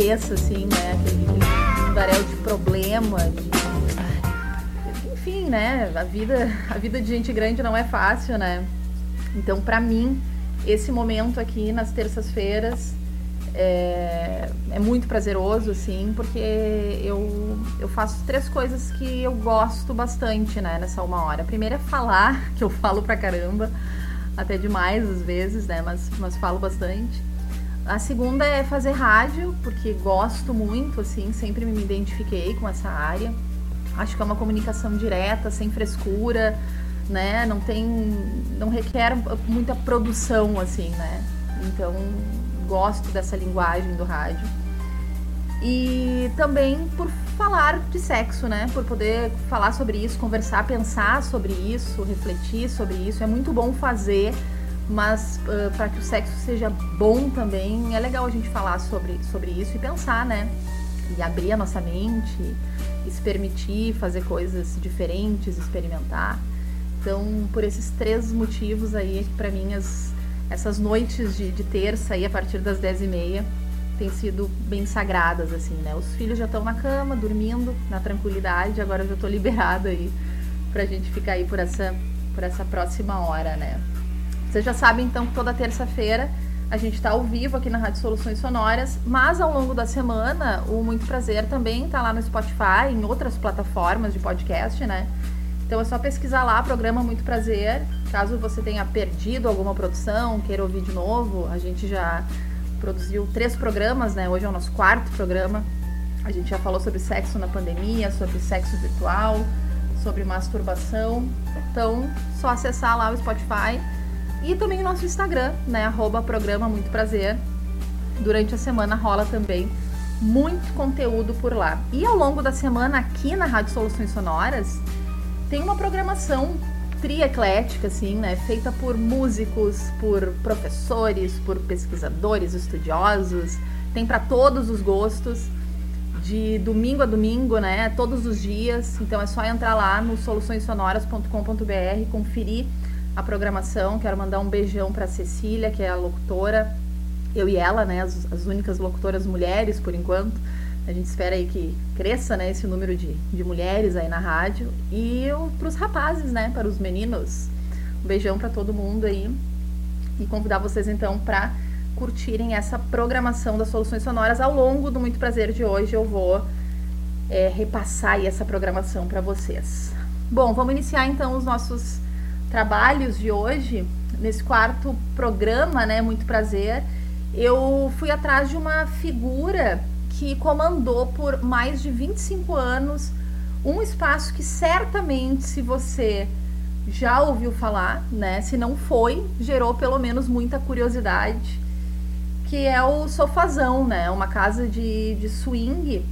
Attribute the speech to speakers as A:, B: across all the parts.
A: cabeça, assim, né? Aquele, aquele de problema, de... Enfim, né? A vida, a vida de gente grande não é fácil, né? Então, para mim, esse momento aqui nas terças-feiras é, é, muito prazeroso, assim, porque eu, eu faço três coisas que eu gosto bastante, né, nessa uma hora. A primeira é falar, que eu falo pra caramba, até demais às vezes, né, mas, mas falo bastante. A segunda é fazer rádio, porque gosto muito, assim, sempre me identifiquei com essa área. Acho que é uma comunicação direta, sem frescura, né? Não tem, não requer muita produção, assim, né? Então, gosto dessa linguagem do rádio. E também por falar de sexo, né? Por poder falar sobre isso, conversar, pensar sobre isso, refletir sobre isso. É muito bom fazer, mas uh, para que o sexo seja bom também, é legal a gente falar sobre, sobre isso e pensar, né? E abrir a nossa mente, e se permitir fazer coisas diferentes, experimentar. Então, por esses três motivos aí, para mim, as, essas noites de, de terça aí, a partir das 10 e meia, têm sido bem sagradas, assim, né? Os filhos já estão na cama, dormindo, na tranquilidade, agora eu já estou liberada aí pra gente ficar aí por essa, por essa próxima hora, né? Vocês já sabem, então, que toda terça-feira a gente está ao vivo aqui na Rádio Soluções Sonoras, mas ao longo da semana, o Muito Prazer também está lá no Spotify, em outras plataformas de podcast, né? Então é só pesquisar lá, programa Muito Prazer. Caso você tenha perdido alguma produção, queira ouvir de novo, a gente já produziu três programas, né? Hoje é o nosso quarto programa. A gente já falou sobre sexo na pandemia, sobre sexo virtual, sobre masturbação. Então, só acessar lá o Spotify e também o nosso Instagram, né? Arroba programa Muito Prazer. Durante a semana rola também muito conteúdo por lá. E ao longo da semana aqui na Rádio Soluções Sonoras, tem uma programação trieclética, assim, né? Feita por músicos, por professores, por pesquisadores, estudiosos. Tem para todos os gostos, de domingo a domingo, né? Todos os dias. Então é só entrar lá no soluçõessonoras.com.br, conferir a programação. Quero mandar um beijão para Cecília, que é a locutora. Eu e ela, né? As, as únicas locutoras mulheres por enquanto a gente espera aí que cresça né, esse número de, de mulheres aí na rádio. E para os rapazes, né? Para os meninos. Um beijão para todo mundo aí. E convidar vocês então para curtirem essa programação das soluções sonoras ao longo do Muito Prazer de hoje. Eu vou é, repassar essa programação para vocês. Bom, vamos iniciar então os nossos trabalhos de hoje. Nesse quarto programa, né? Muito prazer. Eu fui atrás de uma figura que comandou por mais de 25 anos um espaço que certamente, se você já ouviu falar, né, se não foi, gerou pelo menos muita curiosidade, que é o Sofazão, né, uma casa de, de swing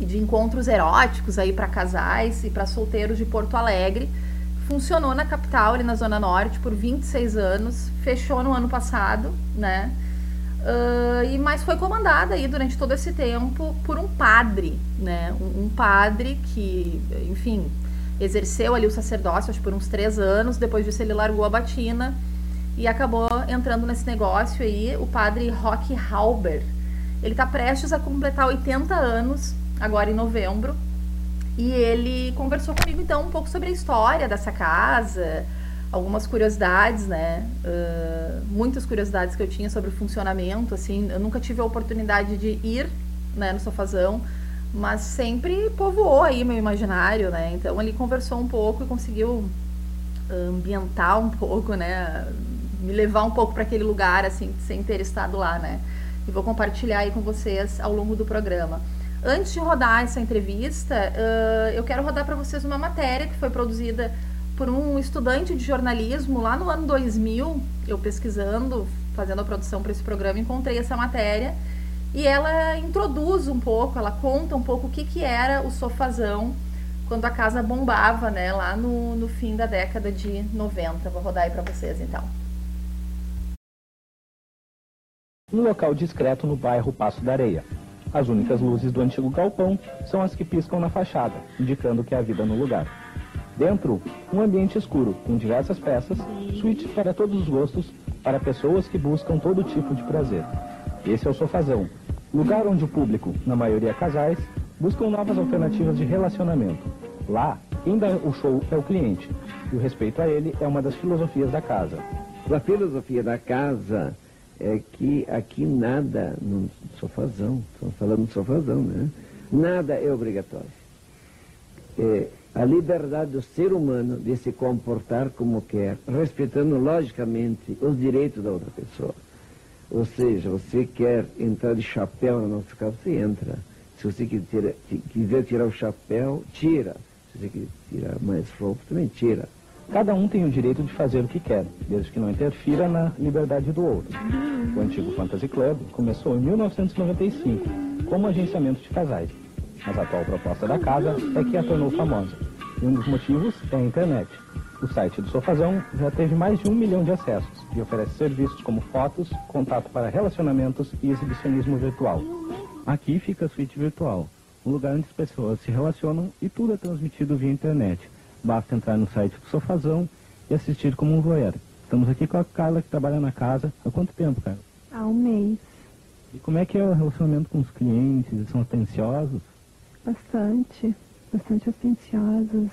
A: e de encontros eróticos aí para casais e para solteiros de Porto Alegre. Funcionou na capital, ali na Zona Norte, por 26 anos, fechou no ano passado, né? Uh, e mas foi comandada aí durante todo esse tempo por um padre, né? Um, um, padre que, enfim, exerceu ali o sacerdócio acho por uns três anos. Depois disso ele largou a batina e acabou entrando nesse negócio aí. O padre Rock Halber, ele está prestes a completar 80 anos agora em novembro e ele conversou comigo então um pouco sobre a história dessa casa algumas curiosidades, né? Uh, muitas curiosidades que eu tinha sobre o funcionamento, assim. Eu nunca tive a oportunidade de ir, né, no Sofazão, mas sempre povoou aí meu imaginário, né? Então ele conversou um pouco e conseguiu ambientar um pouco, né? Me levar um pouco para aquele lugar, assim, sem ter estado lá, né? E vou compartilhar aí com vocês ao longo do programa. Antes de rodar essa entrevista, uh, eu quero rodar para vocês uma matéria que foi produzida por um estudante de jornalismo lá no ano 2000, eu pesquisando, fazendo a produção para esse programa, encontrei essa matéria e ela introduz um pouco, ela conta um pouco o que, que era o sofazão quando a casa bombava, né, lá no, no fim da década de 90. Vou rodar aí para vocês então.
B: Um local discreto no bairro Passo da Areia. As únicas luzes do antigo galpão são as que piscam na fachada, indicando que há vida no lugar. Dentro, um ambiente escuro, com diversas peças, suítes para todos os gostos, para pessoas que buscam todo tipo de prazer. Esse é o Sofazão, lugar onde o público, na maioria casais, buscam novas alternativas de relacionamento. Lá, quem dá o show é o cliente, e o respeito a ele é uma das filosofias da casa.
C: A filosofia da casa é que aqui nada, no sofazão, estamos falando de sofazão, né? Nada é obrigatório. É a liberdade do ser humano de se comportar como quer, respeitando logicamente os direitos da outra pessoa. Ou seja, você quer entrar de chapéu na nossa casa, você entra. Se você quiser, quiser tirar o chapéu, tira. Se você quiser tirar mais roupa, também tira.
B: Cada um tem o direito de fazer o que quer, desde que não interfira na liberdade do outro. O antigo Fantasy Club começou em 1995 como agenciamento de casais, mas a atual proposta da casa é que a tornou famosa. E um dos motivos é a internet. O site do Sofazão já teve mais de um milhão de acessos e oferece serviços como fotos, contato para relacionamentos e exibicionismo virtual. Aqui fica a suíte virtual, um lugar onde as pessoas se relacionam e tudo é transmitido via internet. Basta entrar no site do Sofazão e assistir como um voyeur. Estamos aqui com a Carla que trabalha na casa. Há quanto tempo, Carla?
D: Há um mês.
B: E como é que é o relacionamento com os clientes? Eles são atenciosos?
D: Bastante, bastante atenciosos.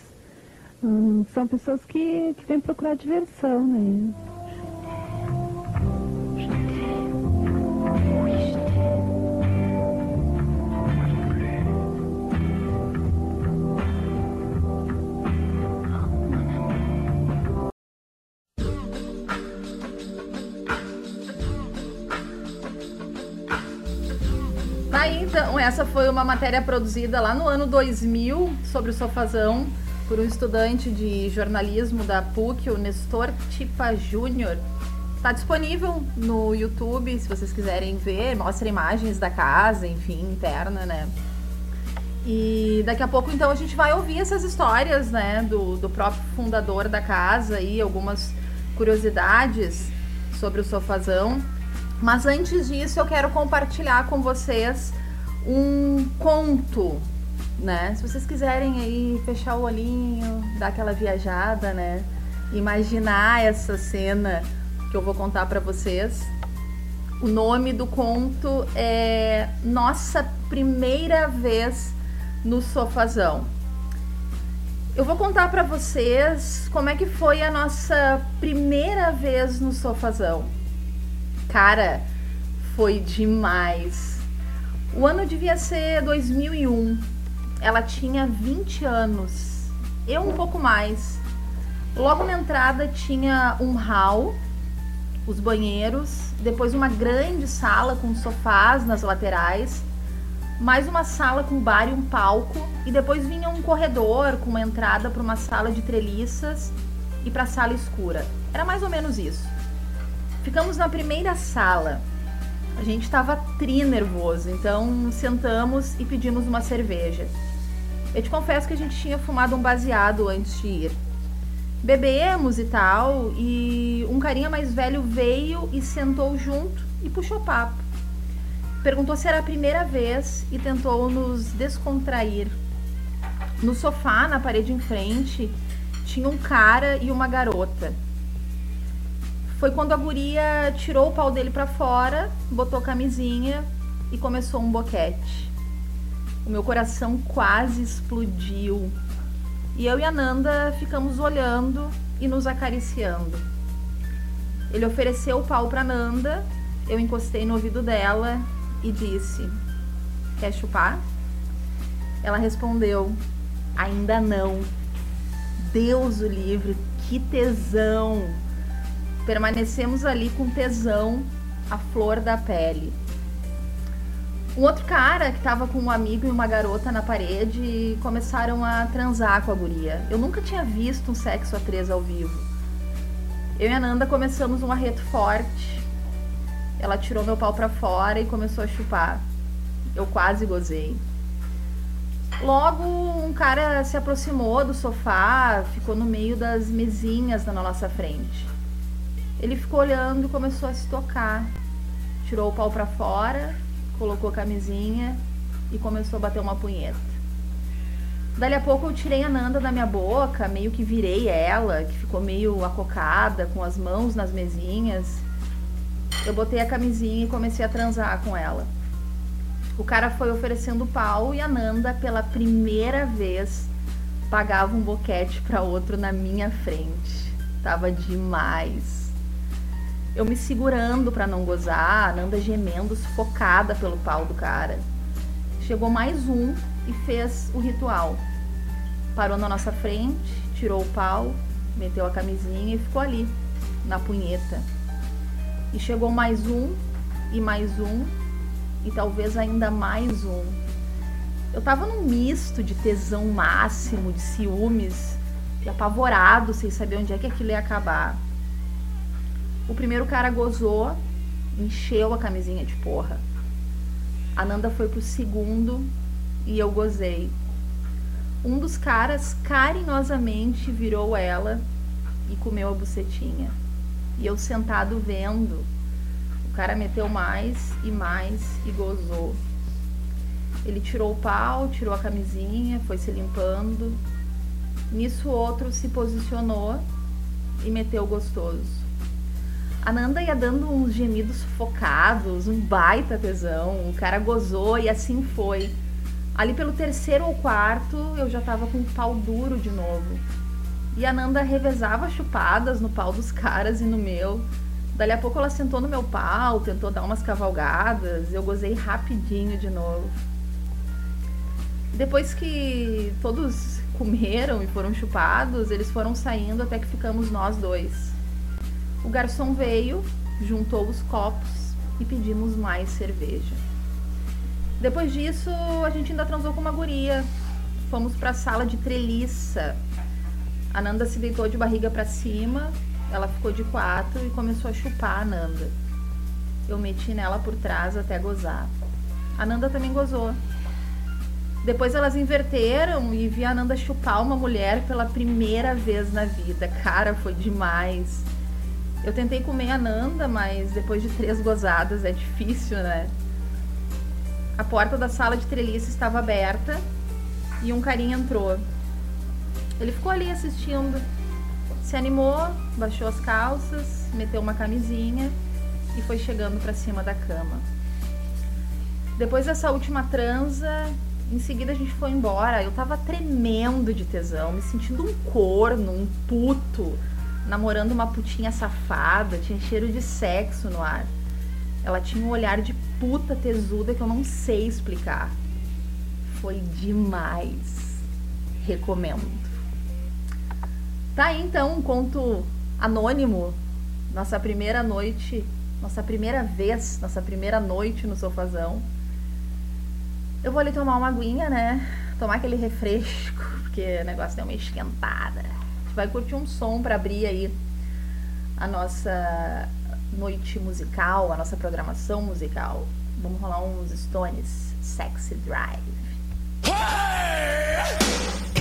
D: Hum, são pessoas que, que vêm procurar diversão, né?
A: Essa foi uma matéria produzida lá no ano 2000 sobre o sofazão por um estudante de jornalismo da PUC, o Nestor Tipa Júnior. Está disponível no YouTube, se vocês quiserem ver, mostra imagens da casa, enfim, interna, né? E daqui a pouco, então, a gente vai ouvir essas histórias, né, do, do próprio fundador da casa e algumas curiosidades sobre o sofazão. Mas antes disso, eu quero compartilhar com vocês um conto né? Se vocês quiserem aí fechar o olhinho, dar aquela viajada, né? Imaginar essa cena que eu vou contar para vocês. O nome do conto é Nossa Primeira Vez no Sofazão. Eu vou contar para vocês como é que foi a nossa primeira vez no Sofazão. Cara, foi demais. O ano devia ser 2001 ela tinha 20 anos, eu um pouco mais. Logo na entrada tinha um hall, os banheiros, depois uma grande sala com sofás nas laterais, mais uma sala com bar e um palco, e depois vinha um corredor com uma entrada para uma sala de treliças e para a sala escura. Era mais ou menos isso. Ficamos na primeira sala. A gente estava tri nervoso, então sentamos e pedimos uma cerveja. Eu te confesso que a gente tinha fumado um baseado antes de ir. Bebemos e tal, e um carinha mais velho veio e sentou junto e puxou papo. Perguntou se era a primeira vez e tentou nos descontrair. No sofá, na parede em frente, tinha um cara e uma garota. Foi quando a guria tirou o pau dele para fora, botou camisinha e começou um boquete. O meu coração quase explodiu. E eu e a Nanda ficamos olhando e nos acariciando. Ele ofereceu o pau para Nanda, eu encostei no ouvido dela e disse: Quer chupar? Ela respondeu: Ainda não. Deus o livre, que tesão! Permanecemos ali com tesão, a flor da pele. Um outro cara que tava com um amigo e uma garota na parede e começaram a transar com a guria. Eu nunca tinha visto um sexo a três ao vivo. Eu e a Nanda começamos um arreto forte. Ela tirou meu pau para fora e começou a chupar. Eu quase gozei. Logo, um cara se aproximou do sofá, ficou no meio das mesinhas na nossa frente. Ele ficou olhando e começou a se tocar. Tirou o pau para fora colocou a camisinha e começou a bater uma punheta. Dali a pouco eu tirei a Nanda da minha boca, meio que virei ela, que ficou meio acocada, com as mãos nas mesinhas. Eu botei a camisinha e comecei a transar com ela. O cara foi oferecendo pau e a Nanda, pela primeira vez, pagava um boquete para outro na minha frente. Tava demais. Eu me segurando para não gozar, a Nanda gemendo, sufocada pelo pau do cara. Chegou mais um e fez o ritual. Parou na nossa frente, tirou o pau, meteu a camisinha e ficou ali, na punheta. E chegou mais um, e mais um, e talvez ainda mais um. Eu tava num misto de tesão máximo, de ciúmes, e apavorado, sem saber onde é que aquilo ia acabar. O primeiro cara gozou, encheu a camisinha de porra. A Nanda foi pro segundo e eu gozei. Um dos caras carinhosamente virou ela e comeu a bucetinha. E eu sentado vendo, o cara meteu mais e mais e gozou. Ele tirou o pau, tirou a camisinha, foi se limpando. Nisso o outro se posicionou e meteu gostoso. A Nanda ia dando uns gemidos sufocados, um baita tesão. O cara gozou e assim foi. Ali pelo terceiro ou quarto, eu já tava com o pau duro de novo. E a Nanda revezava chupadas no pau dos caras e no meu. Dali a pouco ela sentou no meu pau, tentou dar umas cavalgadas, eu gozei rapidinho de novo. Depois que todos comeram e foram chupados, eles foram saindo até que ficamos nós dois. O garçom veio, juntou os copos e pedimos mais cerveja. Depois disso, a gente ainda transou com uma guria. Fomos para a sala de treliça. A Nanda se deitou de barriga para cima, ela ficou de quatro e começou a chupar a Nanda. Eu meti nela por trás até gozar. A Nanda também gozou. Depois elas inverteram e vi a Nanda chupar uma mulher pela primeira vez na vida. Cara, foi demais. Eu tentei comer a Nanda, mas depois de três gozadas é difícil, né? A porta da sala de treliça estava aberta e um carinha entrou. Ele ficou ali assistindo, se animou, baixou as calças, meteu uma camisinha e foi chegando para cima da cama. Depois dessa última transa, em seguida a gente foi embora. Eu tava tremendo de tesão, me sentindo um corno, um puto, namorando uma putinha safada, tinha cheiro de sexo no ar. Ela tinha um olhar de puta tesuda que eu não sei explicar. Foi demais. Recomendo. Tá aí então um conto anônimo. Nossa primeira noite, nossa primeira vez, nossa primeira noite no sofazão. Eu vou ali tomar uma aguinha, né? Tomar aquele refresco, porque o negócio deu uma esquentada. Vai curtir um som para abrir aí a nossa noite musical, a nossa programação musical. Vamos rolar uns Stones Sexy Drive. Hey!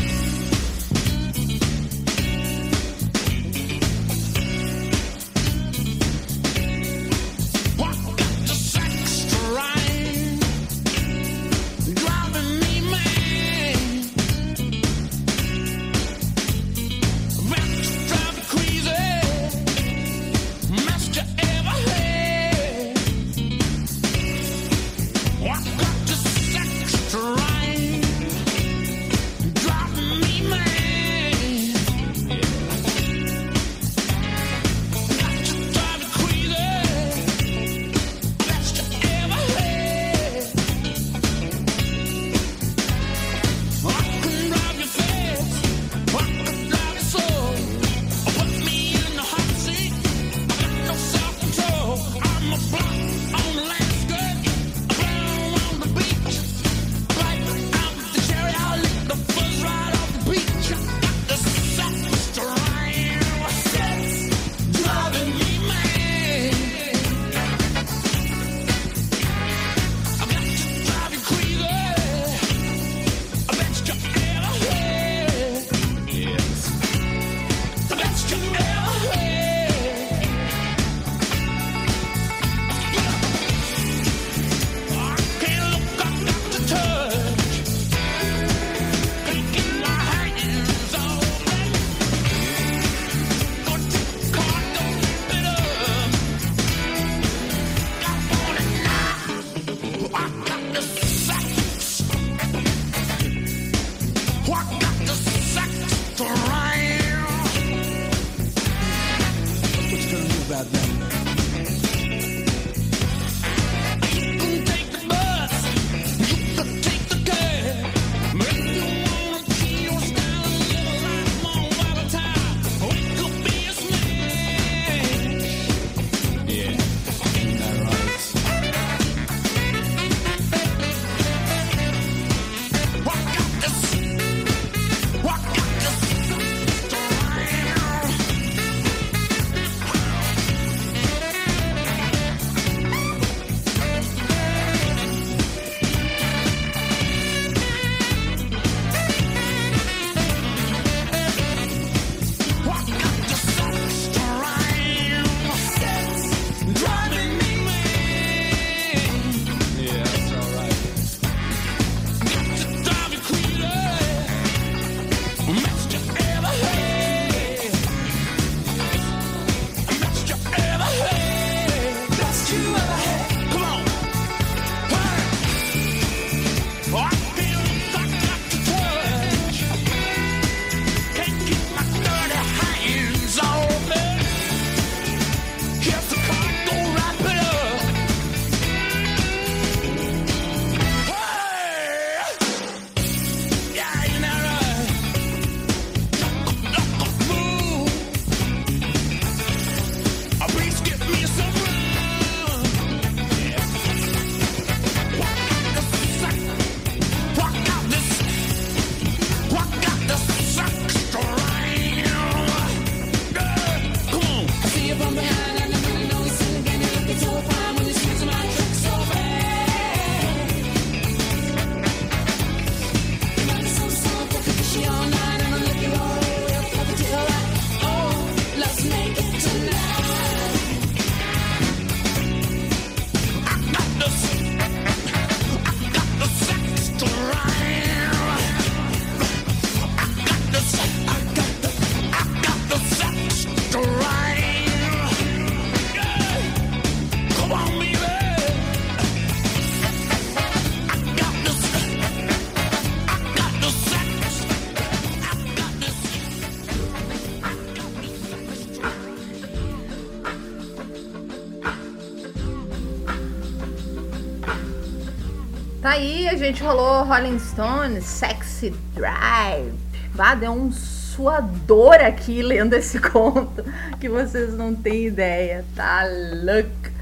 A: A gente rolou Rolling Stones, Sexy Drive. Bah, deu um suador aqui lendo esse conto que vocês não têm ideia, tá louco.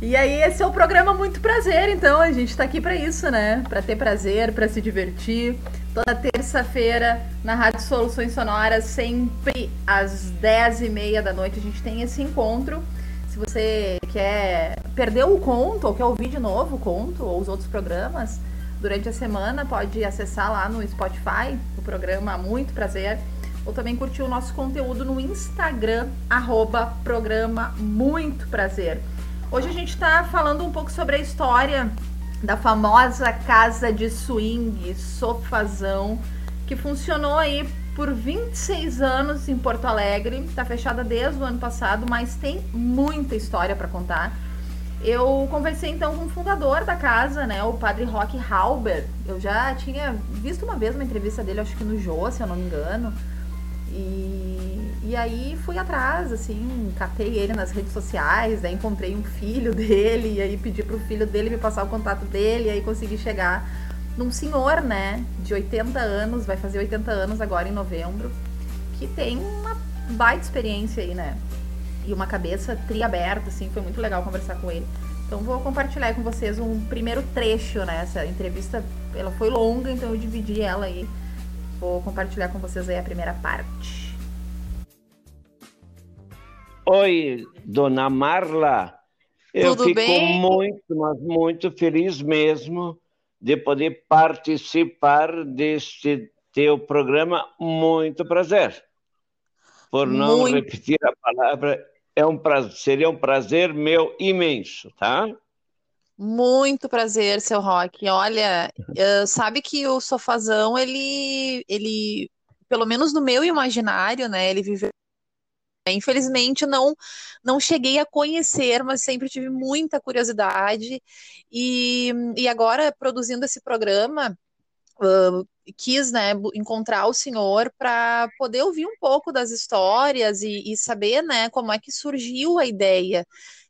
A: E aí esse é o programa Muito Prazer, então a gente tá aqui para isso, né? Para ter prazer, para se divertir. Toda terça-feira na Rádio Soluções Sonoras, sempre às 10h30 da noite a gente tem esse encontro. Se você quer perdeu o conto ou quer ouvir de novo o conto ou os outros programas durante a semana, pode acessar lá no Spotify o programa Muito Prazer ou também curtir o nosso conteúdo no Instagram, arroba programa Muito Prazer. Hoje a gente está falando um pouco sobre a história da famosa casa de swing, sofazão, que funcionou aí por 26 anos em Porto Alegre. Está fechada desde o ano passado, mas tem muita história para contar. Eu conversei então com o fundador da casa, né, o padre Rock Halber. Eu já tinha visto uma vez uma entrevista dele, acho que no Jô, se eu não me engano. E, e aí fui atrás, assim, catei ele nas redes sociais, daí encontrei um filho dele, e aí pedi pro filho dele me passar o contato dele, e aí consegui chegar num senhor, né, de 80 anos, vai fazer 80 anos agora em novembro, que tem uma baita experiência aí, né? E uma cabeça triaberta, assim, foi muito legal conversar com ele. Então vou compartilhar com vocês um primeiro trecho, né? Essa entrevista, ela foi longa, então eu dividi ela aí. Vou compartilhar com vocês aí a primeira parte.
C: Oi, dona Marla. Eu
A: Tudo
C: fico
A: bem?
C: muito, mas muito feliz mesmo de poder participar deste teu programa. Muito prazer. Por não
E: Muito.
C: repetir a palavra, é um seria um prazer meu imenso, tá?
E: Muito prazer, seu Rock. Olha, sabe que o Sofazão, ele, ele, pelo menos no meu imaginário, né, ele viveu. Infelizmente, não, não cheguei a conhecer, mas sempre tive muita curiosidade. E, e agora, produzindo esse programa, quis né, encontrar o senhor para poder ouvir um pouco das histórias e, e, saber né, como é que surgiu a ideia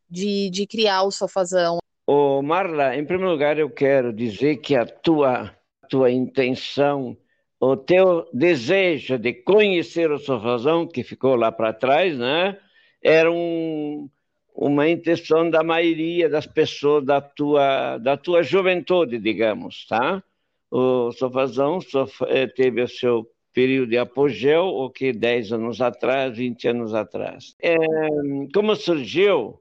E: de, de criar o Sofazão.
C: Ô Marla, em primeiro lugar eu quero dizer que a tua, tua intenção, o teu desejo de conhecer o Sofazão, que ficou lá para trás, né, era um, uma intenção da maioria das pessoas da tua, da tua juventude, digamos, tá? O Sofazão eh, teve o seu período de apogeu, o que 10 anos atrás, 20 anos atrás. É, como surgiu?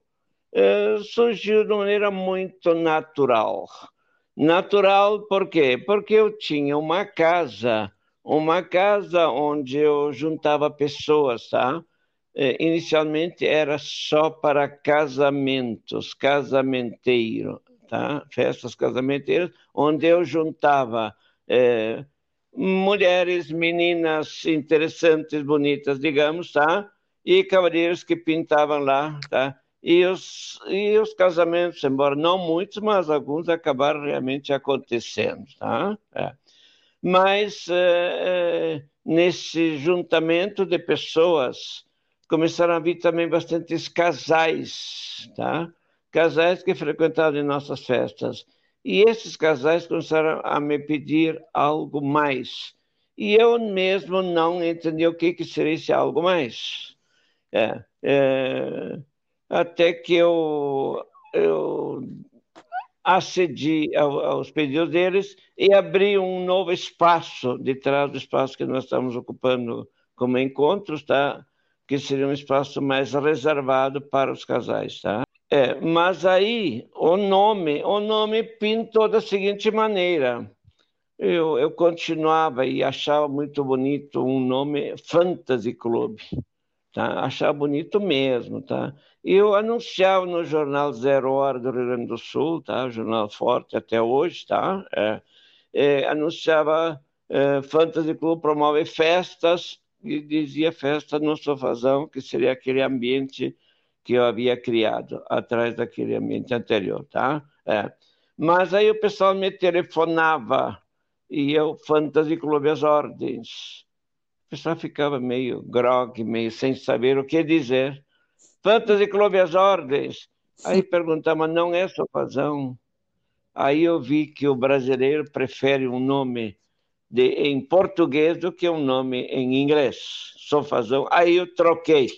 C: É, surgiu de maneira muito natural. Natural por quê? Porque eu tinha uma casa, uma casa onde eu juntava pessoas, tá? Inicialmente era só para casamentos, casamenteiro, tá? festas casamenteiras, onde eu juntava é, mulheres, meninas interessantes, bonitas, digamos, tá? e cavalheiros que pintavam lá, tá? E os, e os casamentos, embora não muitos, mas alguns acabaram realmente acontecendo, tá? É. Mas é, é nesse juntamento de pessoas começaram a vir também bastantes casais, tá? Casais que frequentavam nossas festas. E esses casais começaram a me pedir algo mais. E eu mesmo não entendi o que, que seria esse algo mais. É, é, até que eu, eu acedi aos pedidos deles e abri um novo espaço de trás do espaço que nós estamos ocupando como encontros, tá? que seria um espaço mais reservado para os casais, tá? É, mas aí o nome, o nome pintou da seguinte maneira. Eu, eu continuava e achava muito bonito um nome Fantasy Club, tá? Achava bonito mesmo, tá? Eu anunciava no jornal Zero Hora do Rio Grande do Sul, tá? Jornal forte até hoje, tá? É, é, anunciava é, Fantasy Club promove festas e dizia festa no sofazão, que seria aquele ambiente que eu havia criado atrás daquele ambiente anterior, tá? É. Mas aí o pessoal me telefonava e eu, Fantasy Clube as Ordens. O pessoal ficava meio grog, meio sem saber o que dizer. Fantasy Clube as Ordens. Aí perguntava, não é sofazão? Aí eu vi que o brasileiro prefere um nome de, em português do que um nome em inglês. Sofazão. Aí eu troquei.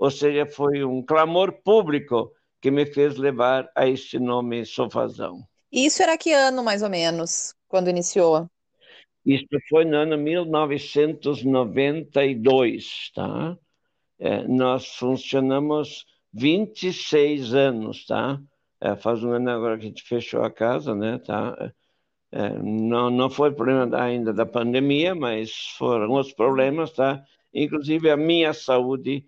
C: Ou seja, foi um clamor público que me fez levar a esse nome Sofazão.
E: Isso era que ano, mais ou menos, quando iniciou?
C: Isso foi no ano 1992, tá? É, nós funcionamos 26 anos, tá? É, faz um ano agora que a gente fechou a casa, né, tá? É, não, não foi problema ainda da pandemia, mas foram os problemas, tá? Inclusive a minha saúde,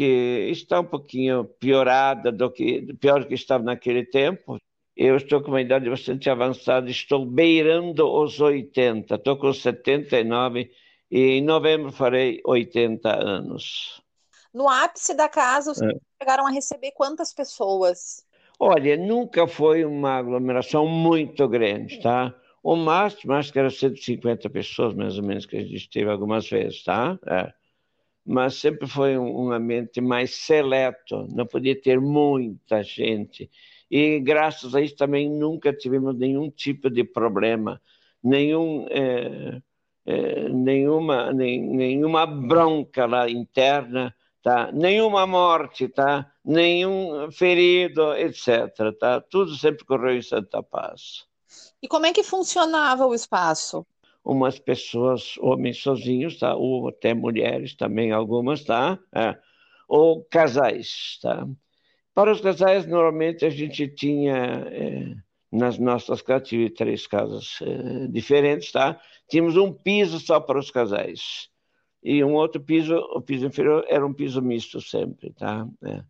C: que está um pouquinho piorada do que pior do que estava naquele tempo. Eu estou com uma idade bastante avançada, estou beirando os 80, estou com 79 e em novembro farei 80 anos.
E: No ápice da casa, vocês é. chegaram a receber quantas pessoas?
C: Olha, nunca foi uma aglomeração muito grande, tá? O máximo, acho que era 150 pessoas, mais ou menos, que a gente teve algumas vezes, tá? É. Mas sempre foi um, ambiente mais seleto, não podia ter muita gente. E graças a isso também nunca tivemos nenhum tipo de problema, nenhum, é, é, nenhuma, nem, nenhuma bronca lá interna, tá? nenhuma morte, tá? nenhum ferido, etc. Tá? Tudo sempre correu em Santa Paz.
E: E como é que funcionava o espaço?
C: Umas pessoas, homens sozinhos, tá? Ou até mulheres também, algumas, tá? É. Ou casais, tá? Para os casais, normalmente a gente tinha, é, nas nossas casas, tive três casas é, diferentes, tá? Tínhamos um piso só para os casais. E um outro piso, o piso inferior, era um piso misto sempre, tá? É.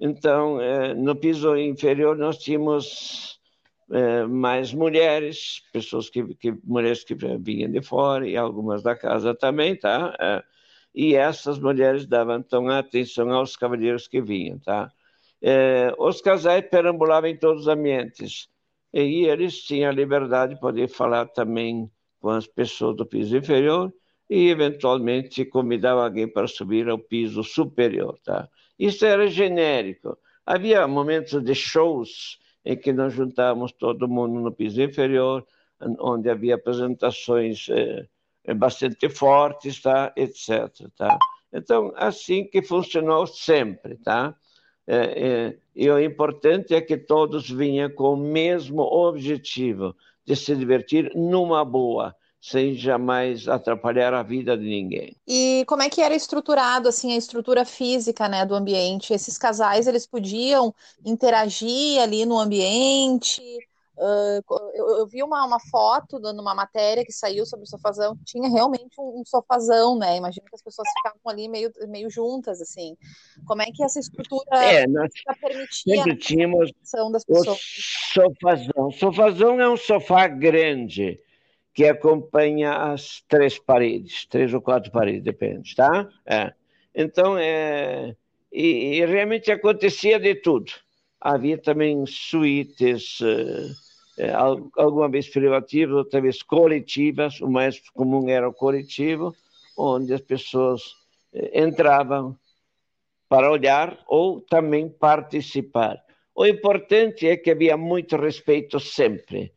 C: Então, é, no piso inferior nós tínhamos é, mais mulheres, pessoas que, que, mulheres que vinham de fora e algumas da casa também, tá? É, e essas mulheres davam então atenção aos cavalheiros que vinham, tá? É, os casais perambulavam em todos os ambientes e eles tinham a liberdade de poder falar também com as pessoas do piso inferior e, eventualmente, convidava alguém para subir ao piso superior. Tá? Isso era genérico. Havia momentos de shows em que nós juntávamos todo mundo no piso inferior, onde havia apresentações eh, bastante fortes, tá? etc. Tá? Então, assim que funcionou sempre. Tá? É, é, e o importante é que todos vinham com o mesmo objetivo, de se divertir numa boa, sem jamais atrapalhar a vida de ninguém.
E: E como é que era estruturado assim a estrutura física, né, do ambiente? Esses casais eles podiam interagir ali no ambiente? Uh, eu, eu, vi uma, uma foto dando uma matéria que saiu sobre o sofazão, tinha realmente um, um, sofazão, né? Imagino que as pessoas ficavam ali meio, meio juntas, assim. Como é que essa estrutura
C: é, nós permitia sempre tínhamos das pessoas? O sofazão. Sofazão é um sofá grande que acompanha as três paredes, três ou quatro paredes, depende, tá? É. Então, é, e, e, realmente acontecia de tudo. Havia também suítes, uh, alguma vez privativas, outra vez coletivas, o mais comum era o coletivo, onde as pessoas uh, entravam para olhar ou também participar. O importante é que havia muito respeito sempre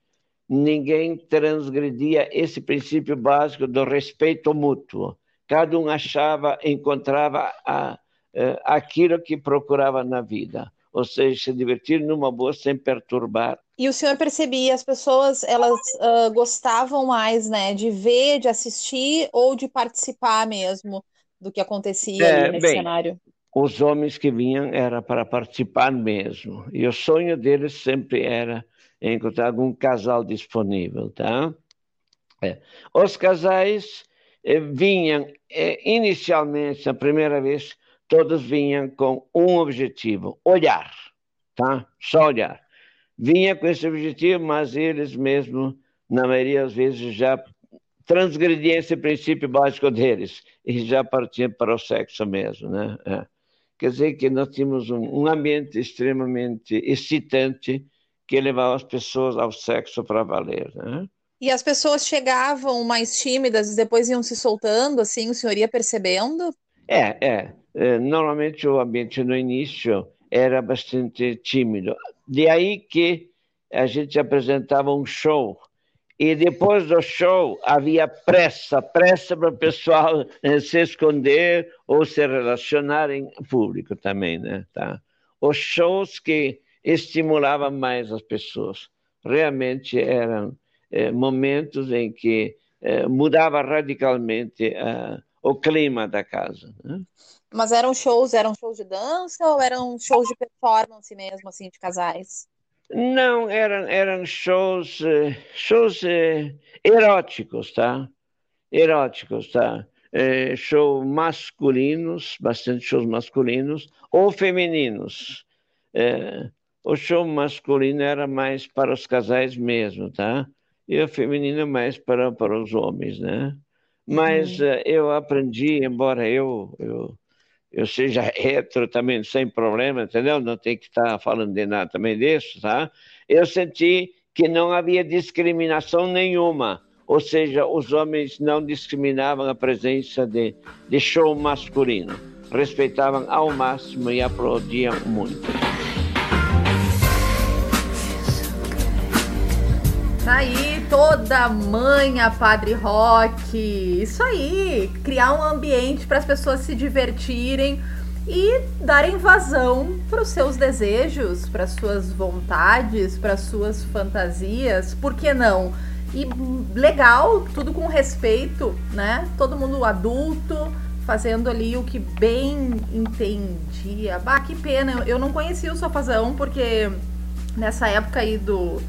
C: ninguém transgredia esse princípio básico do respeito mútuo. Cada um achava, encontrava a, eh, aquilo que procurava na vida, ou seja, se divertir numa boa sem perturbar.
E: E o senhor percebia as pessoas elas uh, gostavam mais, né, de ver, de assistir ou de participar mesmo do que acontecia é, nesse bem, cenário?
C: Os homens que vinham era para participar mesmo, e o sonho deles sempre era encontrar algum casal disponível, tá? É. Os casais eh, vinham, eh, inicialmente, na primeira vez, todos vinham com um objetivo, olhar, tá? Só olhar. Vinha com esse objetivo, mas eles mesmos, na maioria das vezes, já transgrediam esse princípio básico deles e já partiam para o sexo mesmo, né? É. Quer dizer que nós tínhamos um, um ambiente extremamente excitante que levava as pessoas ao sexo para valer. Né?
E: E as pessoas chegavam mais tímidas e depois iam se soltando, assim, o senhor ia percebendo?
C: É, é. é normalmente o ambiente no início era bastante tímido. De aí que a gente apresentava um show. E depois do show havia pressa, pressa para o pessoal eh, se esconder ou se relacionar em público também, né? Tá? Os shows que estimulava mais as pessoas. Realmente eram é, momentos em que é, mudava radicalmente uh, o clima da casa. Né?
E: Mas eram shows, eram shows de dança ou eram shows de performance mesmo, assim, de casais?
C: Não, eram, eram shows, shows eróticos, tá? Eróticos, tá? Uh, show masculinos, bastante shows masculinos, ou femininos o show masculino era mais para os casais mesmo, tá? E o feminino mais para, para os homens, né? Mas uhum. uh, eu aprendi, embora eu, eu, eu seja hétero também, sem problema, entendeu? Não tem que estar falando de nada também disso, tá? Eu senti que não havia discriminação nenhuma, ou seja, os homens não discriminavam a presença de, de show masculino, respeitavam ao máximo e aplaudiam muito.
A: Tá aí toda manha, Padre Rock. Isso aí, criar um ambiente para as pessoas se divertirem e darem vazão para os seus desejos, para suas vontades, para suas fantasias. Por que não? E legal, tudo com respeito, né? Todo mundo adulto, fazendo ali o que bem entendia. Bah, que pena, eu não conhecia o Sofazão porque nessa época aí do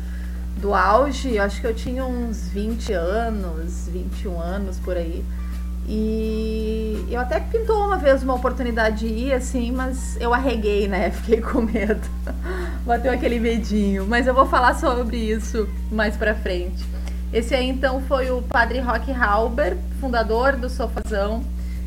A: do auge, acho que eu tinha uns 20 anos, 21 anos por aí. E eu até pintou uma vez uma oportunidade de ir, assim, mas eu arreguei, né? Fiquei com medo. Bateu aquele medinho. Mas eu vou falar sobre isso mais pra frente. Esse aí, então, foi o Padre Rock Halber, fundador do Sofazão.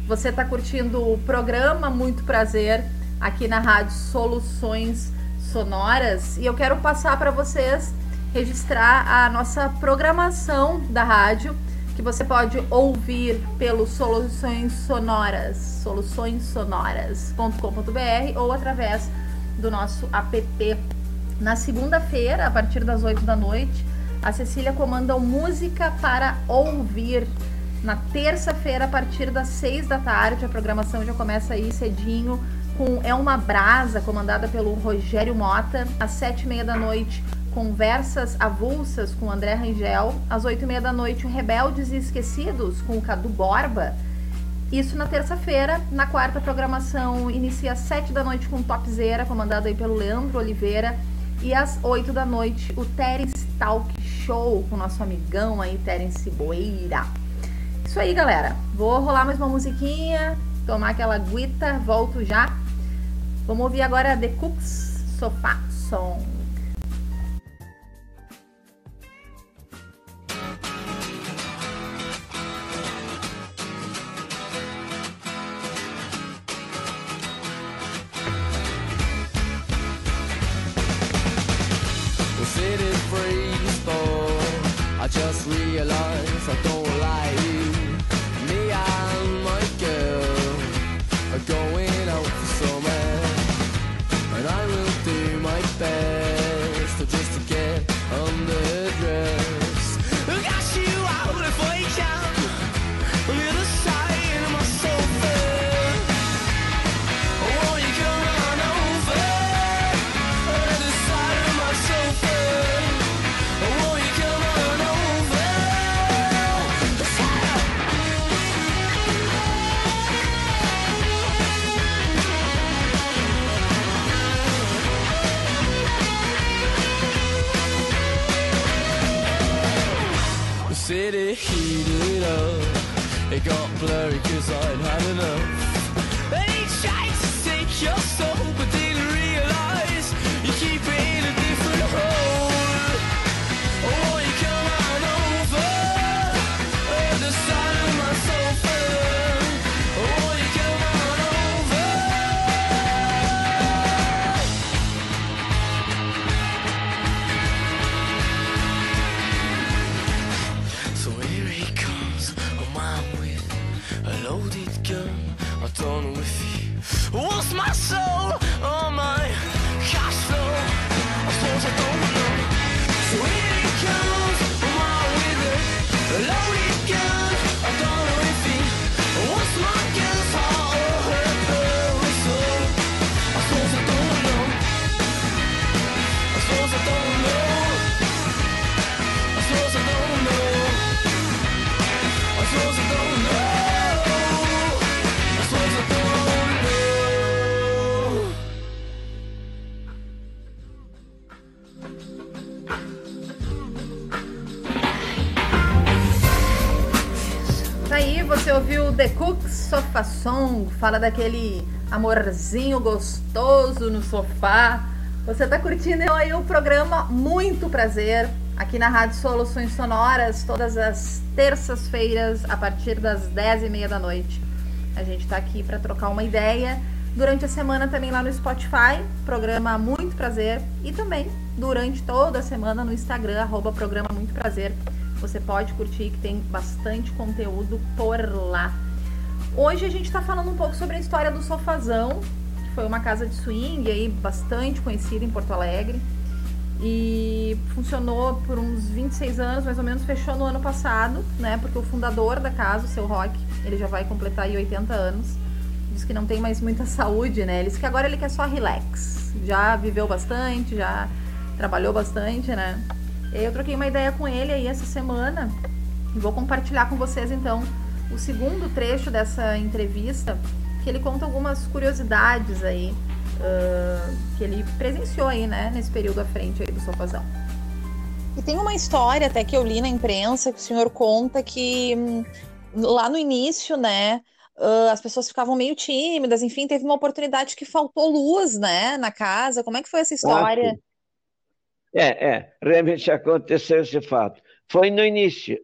A: Você está curtindo o programa Muito Prazer aqui na Rádio Soluções Sonoras. E eu quero passar para vocês registrar a nossa programação da rádio. que você pode ouvir pelo Soluções Sonoras, soluçõessonoras.com.br ou através do nosso app. Na segunda-feira, a partir das 8 da noite, a Cecília comanda o Música para Ouvir. Na terça-feira, a partir das 6 da tarde, a programação já começa aí cedinho com É uma Brasa, comandada pelo Rogério Mota. Às sete e meia da noite, Conversas Avulsas com André Rangel. Às oito e meia da noite, Rebeldes e Esquecidos com o Cadu Borba. Isso na terça-feira. Na quarta, a programação inicia às sete da noite com Topzera, comandado aí pelo Leandro Oliveira. E às oito da noite, o Terence Talk Show com nosso amigão aí, Terence Boeira. Isso aí, galera. Vou rolar mais uma musiquinha, tomar aquela aguita, volto já. Vamos ouvir agora The Cooks Sofá Song. Fala daquele amorzinho gostoso no sofá. Você tá curtindo aí o programa Muito Prazer, aqui na Rádio Soluções Sonoras, todas as terças-feiras, a partir das 10 e meia da noite. A gente tá aqui para trocar uma ideia. Durante a semana também lá no Spotify, programa Muito Prazer. E também durante toda a semana no Instagram, arroba programa Muito Prazer. Você pode curtir que tem bastante conteúdo por lá. Hoje a gente está falando um pouco sobre a história do Sofazão, que foi uma casa de swing aí bastante conhecida em Porto Alegre. E funcionou por uns 26 anos, mais ou menos, fechou no ano passado, né? Porque o fundador da casa, o seu Rock, ele já vai completar aí 80 anos. Diz que não tem mais muita saúde, né? Ele disse que agora ele quer só relax. Já viveu bastante, já trabalhou bastante, né? Eu troquei uma ideia com ele aí essa semana e vou compartilhar com vocês então o segundo trecho dessa entrevista, que ele conta algumas curiosidades aí ah, que ele presenciou aí, né, nesse período à frente aí do Sofazão.
E: E tem uma história até que eu li na imprensa que o senhor conta que hum, lá no início, né, ah, as pessoas ficavam meio tímidas, enfim, teve uma oportunidade que faltou luz, né, na casa. Como é que foi essa história?
C: É, é, realmente aconteceu esse fato. Foi no início,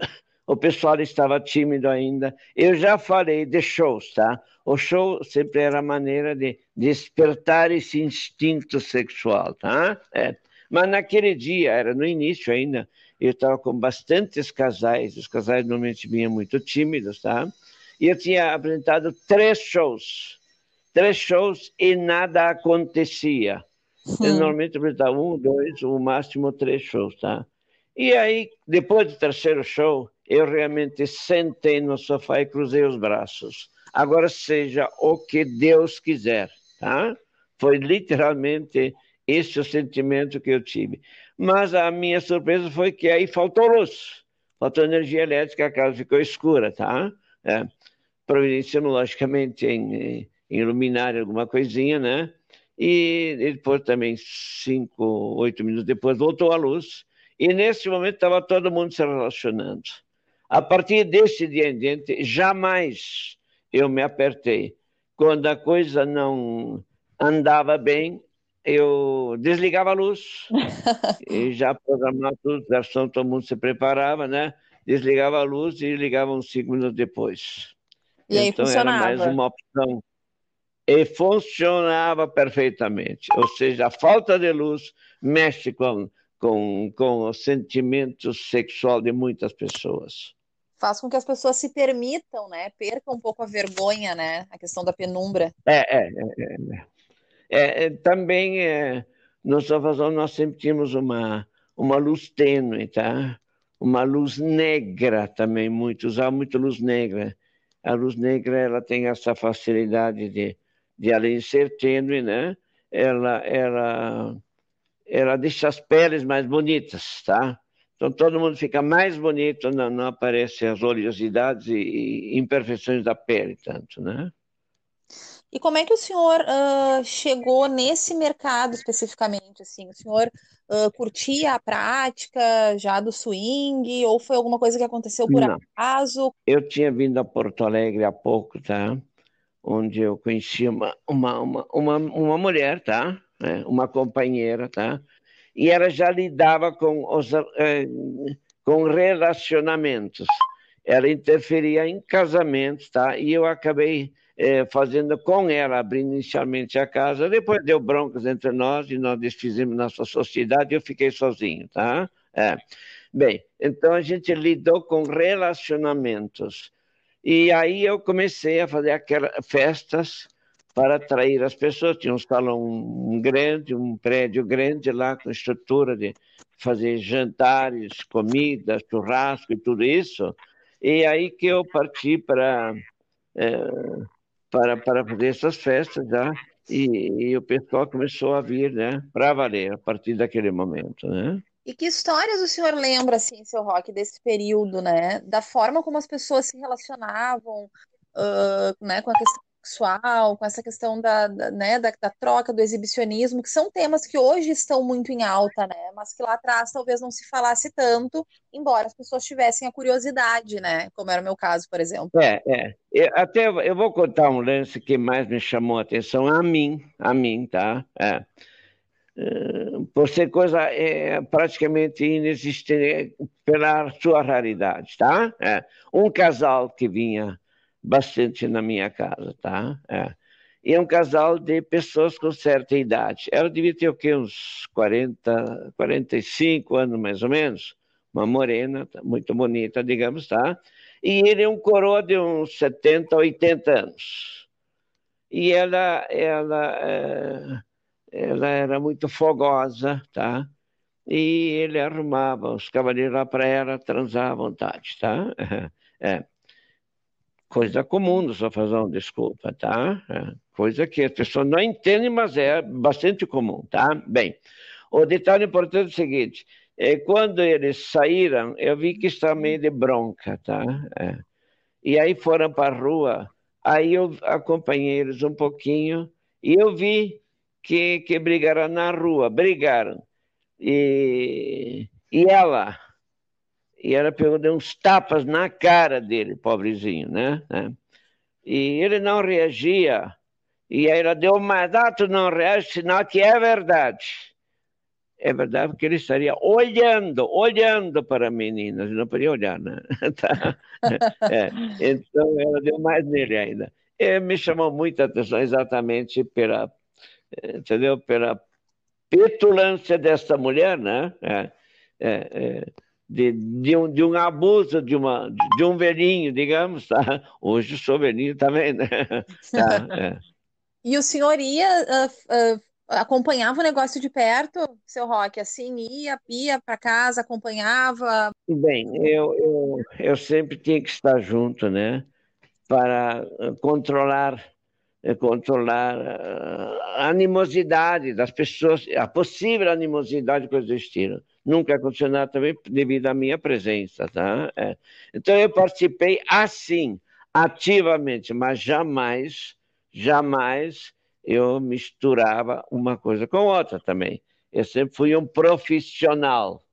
C: o pessoal estava tímido ainda. Eu já falei de shows, tá? O show sempre era a maneira de despertar esse instinto sexual, tá? É. Mas naquele dia, era no início ainda, eu estava com bastantes casais, os casais normalmente vinham muito tímidos, tá? E eu tinha apresentado três shows, três shows e nada acontecia. Eu normalmente apresentava um, dois, o máximo três shows, tá? E aí, depois do terceiro show, eu realmente sentei no sofá e cruzei os braços. Agora seja o que Deus quiser, tá? Foi literalmente esse o sentimento que eu tive. Mas a minha surpresa foi que aí faltou luz, faltou energia elétrica, a casa ficou escura, tá? É, logicamente, em, em alguma coisinha, né? E, e depois também, cinco, oito minutos depois, voltou a luz. E nesse momento estava todo mundo se relacionando. A partir desse dia em diante, jamais eu me apertei. Quando a coisa não andava bem, eu desligava a luz e já programava tudo, garçom, todo mundo se preparava, né? Desligava a luz e ligava uns cinco minutos depois.
E: E aí
C: então
E: funcionava.
C: era mais uma opção. E funcionava perfeitamente. Ou seja, a falta de luz mexe com, com, com o sentimento sexual de muitas pessoas.
E: Faz com que as pessoas se permitam, né? Percam um pouco a vergonha, né? A questão da penumbra.
C: É, é, é, é. É, é, também é, nós nós sempre tínhamos uma, uma luz tênue, tá? Uma luz negra também, muito, usava muito luz negra. A luz negra, ela tem essa facilidade de, de além de ser tênue, né? Ela, ela, ela deixa as peles mais bonitas, tá? Então todo mundo fica mais bonito, não, não aparecem as oleosidades e, imperfeições da pele tanto, né?
E: E como é que o senhor uh, chegou nesse mercado especificamente? Assim, o senhor uh, curtia a prática já do swing ou foi alguma coisa que aconteceu por
C: Não.
E: acaso?
C: Eu tinha vindo a Porto Alegre há pouco, tá? Onde eu conheci uma, uma, uma, uma, uma mulher, tá? É, uma companheira, tá? E ela já lidava com, os, eh, com relacionamentos. Ela interferia em casamentos, tá? E eu acabei eh, fazendo com ela, abrindo inicialmente a casa, depois deu broncas entre nós e nós desfizemos nossa sociedade e eu fiquei sozinho, tá? É. Bem, então a gente lidou com relacionamentos. E aí eu comecei a fazer aquelas festas para atrair as pessoas. Tinha um salão grande, um prédio grande lá com estrutura de fazer jantares, comida, churrasco e tudo isso. E aí que eu parti para é, para, para fazer essas festas, tá? E, e, o pessoal começou a vir, né, para valer a partir daquele momento, né?
E: E que histórias o senhor lembra, assim, seu Rock, desse período, né? Da forma como as pessoas se relacionavam, uh, né, com a questão sexual, com essa questão da, da né, da, da, troca, do exibicionismo, que são temas que hoje estão muito em alta, né? Mas que lá atrás talvez não se falasse tanto, embora as pessoas tivessem a curiosidade, né? Como era o meu caso, por exemplo.
C: É, é. Eu, até eu vou contar um lance que mais me chamou a atenção a mim, a mim, tá? É. Uh, por ser coisa é, praticamente inexistente pela sua raridade, tá? É. Um casal que vinha bastante na minha casa, tá? É. E é um casal de pessoas com certa idade. Ela devia ter o quê? Uns 40, 45 anos mais ou menos. Uma morena, tá? muito bonita, digamos, tá? E ele é um coroa de uns 70, 80 anos. E ela, ela, é, ela era muito fogosa, tá? E ele arrumava os cavaleiros lá para ela transar à vontade, tá? É coisa comum do sofazão, desculpa, tá? É coisa que as pessoas não entendem, mas é bastante comum, tá? Bem, o detalhe importante é o seguinte, é, quando eles saíram, eu vi que estava meio de bronca, tá? É. E aí foram para a rua, aí eu acompanhei eles um pouquinho, e eu vi que, que brigaram na rua, brigaram. E, e ela, e ela pegou, deu uns tapas na cara dele, pobrezinho, né? né? E ele não reagia. E aí ela deu mais, ah, não reage, sinal que é verdade. É verdade porque ele estaria olhando, olhando para a menina, não podia olhar, né? tá? é. Então ela deu mais nele ainda. E me chamou muita atenção exatamente pela, entendeu? Pela petulância desta mulher, né? É, é, é de, de, um, de um abuso de, uma, de um velhinho, digamos, tá? Hoje sou velhinho também, né? Tá, é.
E: E o senhor ia, uh, uh, acompanhava o negócio de perto, seu Roque? Assim, ia, ia para casa, acompanhava?
C: Bem, eu, eu, eu sempre tinha que estar junto, né? Para controlar controlar a animosidade das pessoas, a possível animosidade que existiram. Nunca aconteceu nada também devido à minha presença, tá? É. Então eu participei assim, ativamente, mas jamais, jamais eu misturava uma coisa com outra também. Eu sempre fui um profissional,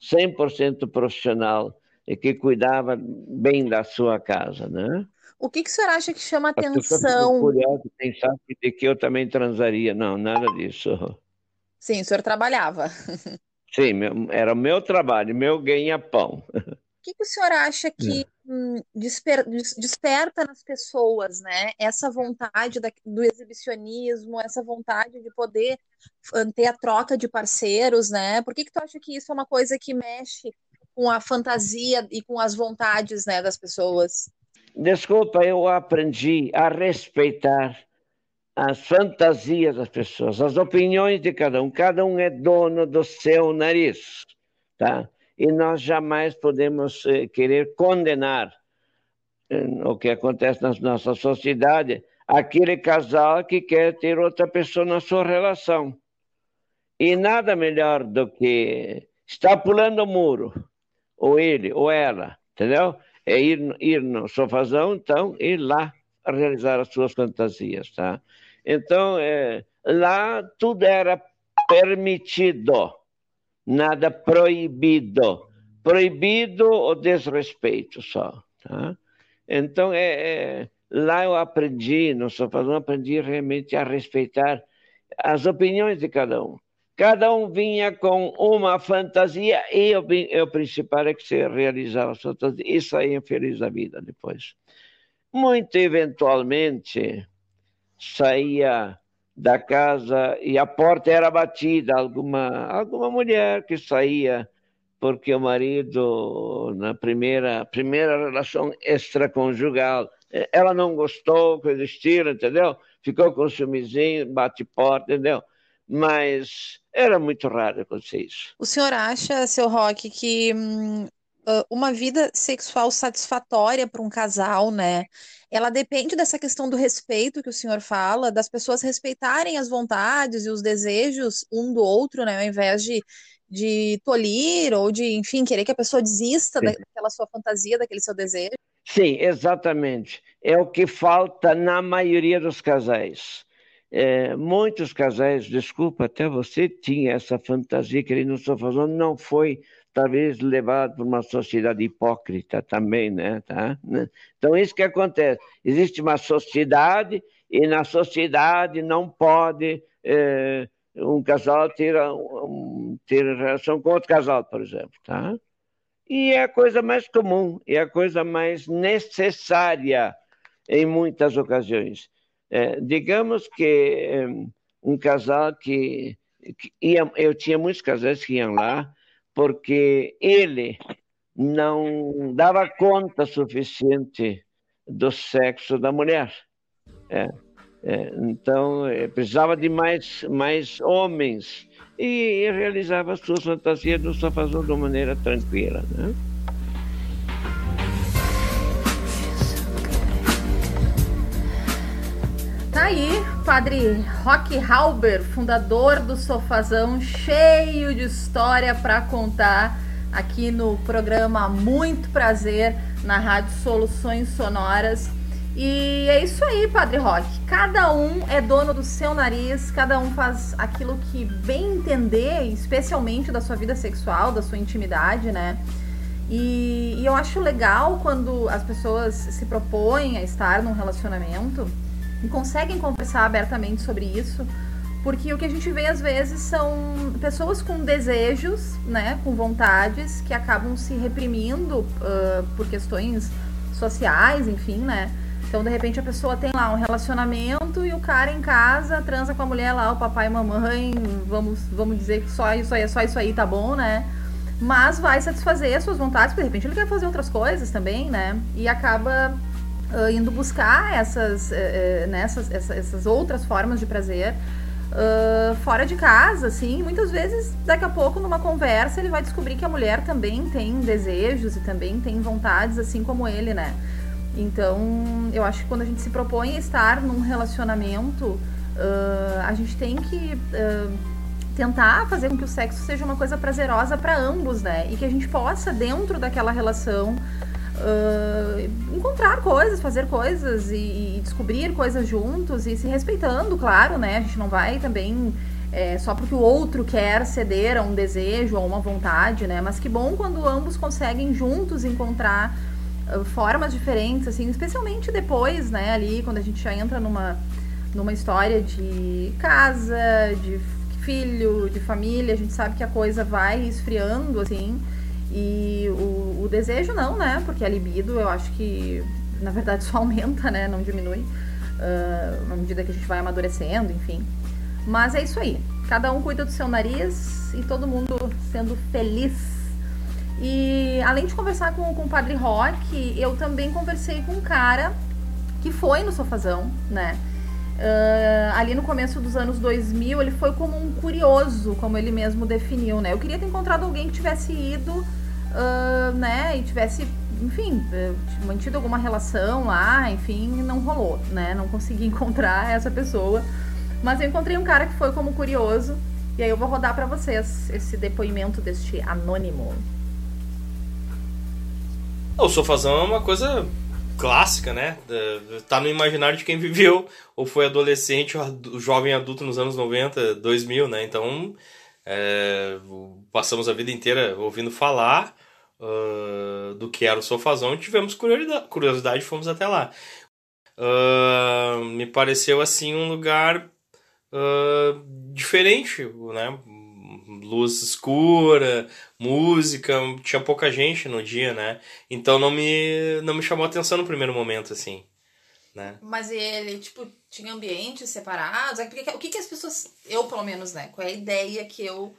C: 100% profissional, e que cuidava bem da sua casa, né?
E: O que, que o senhor acha que chama atenção?
C: Curioso pensar de que eu também transaria. Não, nada disso.
E: Sim, o senhor trabalhava.
C: Sim, meu, era o meu trabalho, meu ganha-pão.
E: O que, que o senhor acha que é. hum, desper, desperta nas pessoas, né? Essa vontade da, do exibicionismo, essa vontade de poder ter a troca de parceiros, né? Por que, que tu acha que isso é uma coisa que mexe com a fantasia e com as vontades né, das pessoas?
C: Desculpa, eu aprendi a respeitar as fantasias das pessoas, as opiniões de cada um. Cada um é dono do seu nariz, tá? E nós jamais podemos eh, querer condenar eh, o que acontece na nossa sociedade, aquele casal que quer ter outra pessoa na sua relação. E nada melhor do que estar pulando o muro, ou ele, ou ela, entendeu? é ir, ir no sofazão, então, ir lá realizar as suas fantasias, tá? Então, é, lá tudo era permitido, nada proibido. Proibido o desrespeito só, tá? Então, é, é, lá eu aprendi, no sofazão, aprendi realmente a respeitar as opiniões de cada um. Cada um vinha com uma fantasia e o, o principal é que se realizava a fantasia e saía feliz da vida depois. Muito eventualmente saía da casa e a porta era batida, alguma, alguma mulher que saía porque o marido, na primeira, primeira relação extraconjugal, ela não gostou, coisa estilo, entendeu? Ficou com o ciúmezinho, bate porta, entendeu? mas era muito raro acontecer isso.
E: O senhor acha, seu Roque, que hum, uma vida sexual satisfatória para um casal, né? Ela depende dessa questão do respeito que o senhor fala, das pessoas respeitarem as vontades e os desejos um do outro, né? Ao invés de, de tolir ou de, enfim, querer que a pessoa desista Sim. daquela sua fantasia, daquele seu desejo.
C: Sim, exatamente. É o que falta na maioria dos casais. É, muitos casais, desculpa, até você tinha essa fantasia que ele não está fazendo, não foi talvez levado por uma sociedade hipócrita também, né? Tá? Então, isso que acontece. Existe uma sociedade e na sociedade não pode é, um casal ter, um, ter relação com outro casal, por exemplo, tá? E é a coisa mais comum, é a coisa mais necessária em muitas ocasiões. É, digamos que é, um casal que, que ia, eu tinha muitos casais que iam lá porque ele não dava conta suficiente do sexo da mulher. É, é, então, é, precisava de mais, mais homens e, e realizava suas fantasias no sofazão de uma maneira tranquila. Né?
A: Padre Rock Halber, fundador do Sofazão, cheio de história para contar aqui no programa Muito Prazer na Rádio Soluções Sonoras. E é isso aí, Padre Rock. Cada um é dono do seu nariz, cada um faz aquilo que bem entender, especialmente da sua vida sexual, da sua intimidade, né? E, e eu acho legal quando as pessoas se propõem a estar num relacionamento e conseguem conversar abertamente sobre isso, porque o que a gente vê às vezes são pessoas com desejos, né, com vontades que acabam se reprimindo uh, por questões sociais, enfim, né? Então, de repente, a pessoa tem lá um relacionamento e o cara em casa transa com a mulher lá, o papai e mamãe, vamos, vamos dizer que só isso aí, só isso aí tá bom, né? mas vai satisfazer as suas vontades, porque de repente ele quer fazer outras coisas também, né? E acaba uh, indo buscar essas, uh, nessas, essa, essas outras formas de prazer uh, fora de casa, assim. Muitas vezes, daqui a pouco, numa conversa, ele vai descobrir que a mulher também tem desejos e também tem vontades, assim como ele, né? Então, eu acho que quando a gente se propõe a estar num relacionamento, a gente tem que tentar fazer com que o sexo seja uma coisa prazerosa para ambos, né? E que a gente possa, dentro daquela relação, uh, encontrar coisas, fazer coisas e, e, descobrir coisas juntos e se respeitando, claro, né? A gente não vai também é, só porque o outro quer ceder a um desejo ou uma vontade, né? Mas que bom quando ambos conseguem juntos encontrar formas diferentes, assim, especialmente depois, né? Ali, quando a gente já entra numa numa história de casa, de filho, de família, a gente sabe que a coisa vai esfriando, assim. E o, o desejo não, né? Porque a libido eu acho que, na verdade, só aumenta, né? Não diminui. Uh, à medida que a gente vai amadurecendo, enfim. Mas é isso aí. Cada um cuida do seu nariz e todo mundo sendo feliz. E além de conversar com, com o Padre Rock, eu também conversei com um cara que foi no Sofazão, né? Uh, ali no começo dos anos 2000, ele foi como um curioso, como ele mesmo definiu, né? Eu queria ter encontrado alguém que tivesse ido, uh, né? E tivesse, enfim, eh, mantido alguma relação lá, enfim, não rolou, né? Não consegui encontrar essa pessoa. Mas eu encontrei um cara que foi como curioso, e aí eu vou rodar para vocês esse depoimento deste anônimo.
F: O sofazão é uma coisa clássica, né? Tá no imaginário de quem viveu ou foi adolescente ou jovem adulto nos anos 90, 2000, né? Então, é, passamos a vida inteira ouvindo falar uh, do que era o sofazão e tivemos curiosidade, e fomos até lá. Uh, me pareceu, assim, um lugar uh, diferente, né? luz escura, música, tinha pouca gente no dia, né? Então não me não me chamou atenção no primeiro momento assim, né?
E: Mas ele, tipo, tinha ambientes separados, é o que que as pessoas, eu pelo menos, né, qual é a ideia que eu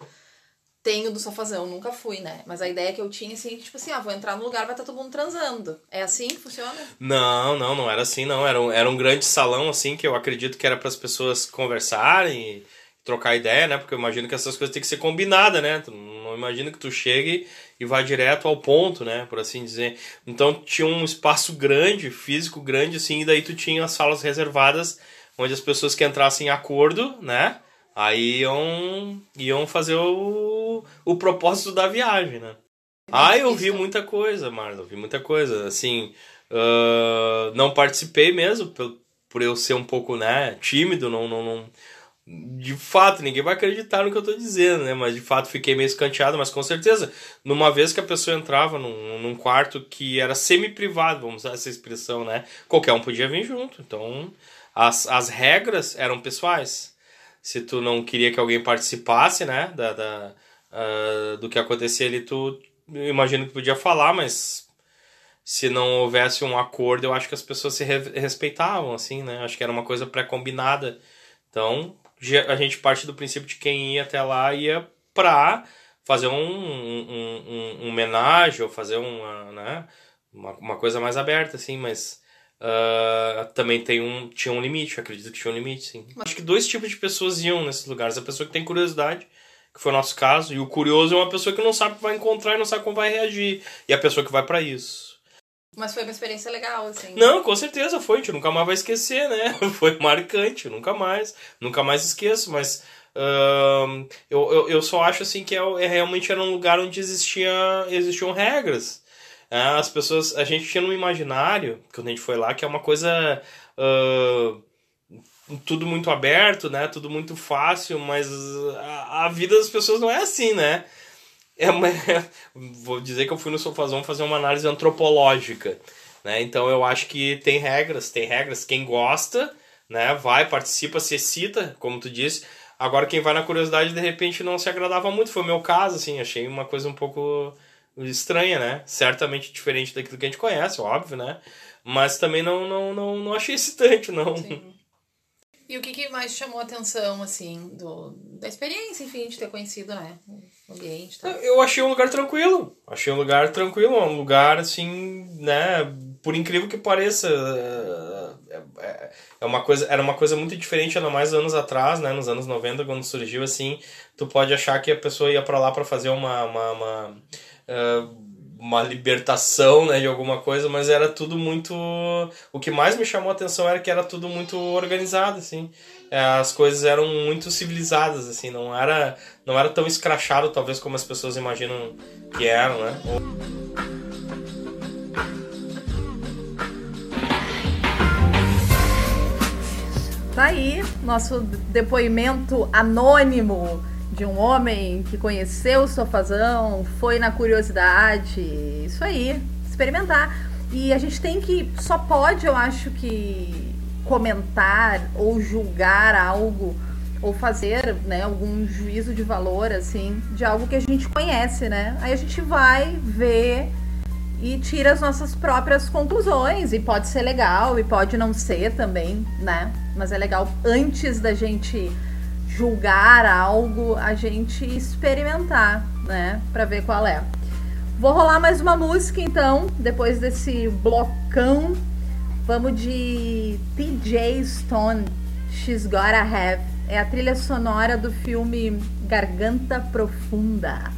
E: tenho do sofazão, nunca fui, né? Mas a ideia que eu tinha, assim, tipo assim, ah, vou entrar no lugar, vai estar tá todo mundo transando. É assim que funciona?
F: Não, não, não era assim, não. Era um, era um grande salão, assim, que eu acredito que era para as pessoas conversarem trocar ideia, né? Porque eu imagino que essas coisas têm que ser combinadas, né? Tu não imagina que tu chegue e vá direto ao ponto, né? Por assim dizer. Então tinha um espaço grande, físico grande, assim, e daí tu tinha as salas reservadas onde as pessoas que entrassem em acordo, né? Aí iam, iam fazer o, o propósito da viagem, né? Ah, eu vi muita coisa, Marlon, vi muita coisa. Assim, uh, não participei mesmo, por, por eu ser um pouco, né, tímido, não, não, não de fato, ninguém vai acreditar no que eu tô dizendo, né? Mas de fato fiquei meio escanteado, mas com certeza, numa vez que a pessoa entrava num, num quarto que era semi-privado, vamos usar essa expressão, né? Qualquer um podia vir junto. Então, as, as regras eram pessoais. Se tu não queria que alguém participasse, né, da, da uh, do que acontecia ali, tu imagino que podia falar, mas se não houvesse um acordo, eu acho que as pessoas se re respeitavam, assim, né? Acho que era uma coisa pré-combinada. Então, a gente parte do princípio de quem ia até lá ia pra fazer um, um, um, um homenagem ou fazer uma, né, uma, uma coisa mais aberta, assim, mas uh, também tem um, tinha um limite, acredito que tinha um limite, sim. Acho que dois tipos de pessoas iam nesses lugares. A pessoa que tem curiosidade, que foi o nosso caso, e o curioso é uma pessoa que não sabe o que vai encontrar e não sabe como vai reagir. E a pessoa que vai para isso.
E: Mas foi uma experiência legal, assim.
F: Não, com certeza foi. A gente nunca mais vai esquecer, né? Foi marcante, nunca mais. Nunca mais esqueço, mas. Uh, eu, eu, eu só acho assim que é, é, realmente era um lugar onde existia, existiam regras. É, as pessoas. A gente tinha no imaginário, quando a gente foi lá, que é uma coisa. Uh, tudo muito aberto, né? Tudo muito fácil, mas a, a vida das pessoas não é assim, né? é uma, vou dizer que eu fui no Sofazão fazer uma análise antropológica, né? Então eu acho que tem regras, tem regras. Quem gosta, né, vai, participa, se excita, como tu disse. Agora quem vai na curiosidade de repente não se agradava muito, foi o meu caso, assim, achei uma coisa um pouco estranha, né? Certamente diferente daquilo que a gente conhece, óbvio, né? Mas também não não não, não achei excitante, não. Sim.
E: E o que, que mais chamou a atenção, assim, do, da experiência, enfim, de ter conhecido, né? O ambiente tal.
F: Eu achei um lugar tranquilo. Achei um lugar tranquilo, um lugar assim, né? Por incrível que pareça, é, é- é uma coisa, era uma coisa muito diferente, ainda mais anos atrás, né? Nos anos 90, quando surgiu assim, tu pode achar que a pessoa ia pra lá pra fazer uma, uma, uma, uma libertação, né? De alguma coisa, mas era tudo muito. O que mais me chamou a atenção era que era tudo muito organizado, assim. É, As coisas eram muito civilizadas, assim, não era, não era tão escrachado, talvez, como as pessoas imaginam que eram, né?
A: Tá aí nosso depoimento anônimo de um homem que conheceu o sofazão, foi na curiosidade, isso aí, experimentar. E a gente tem que, só pode, eu acho que, comentar ou julgar algo ou fazer né, algum juízo de valor, assim, de algo que a gente conhece, né? Aí a gente vai ver e tira as nossas próprias conclusões. E pode ser legal e pode não ser também, né? Mas é legal antes da gente julgar algo, a gente experimentar, né? Pra ver qual é. Vou rolar mais uma música então, depois desse blocão. Vamos de TJ Stone, She's Gotta Have. É a trilha sonora do filme Garganta Profunda.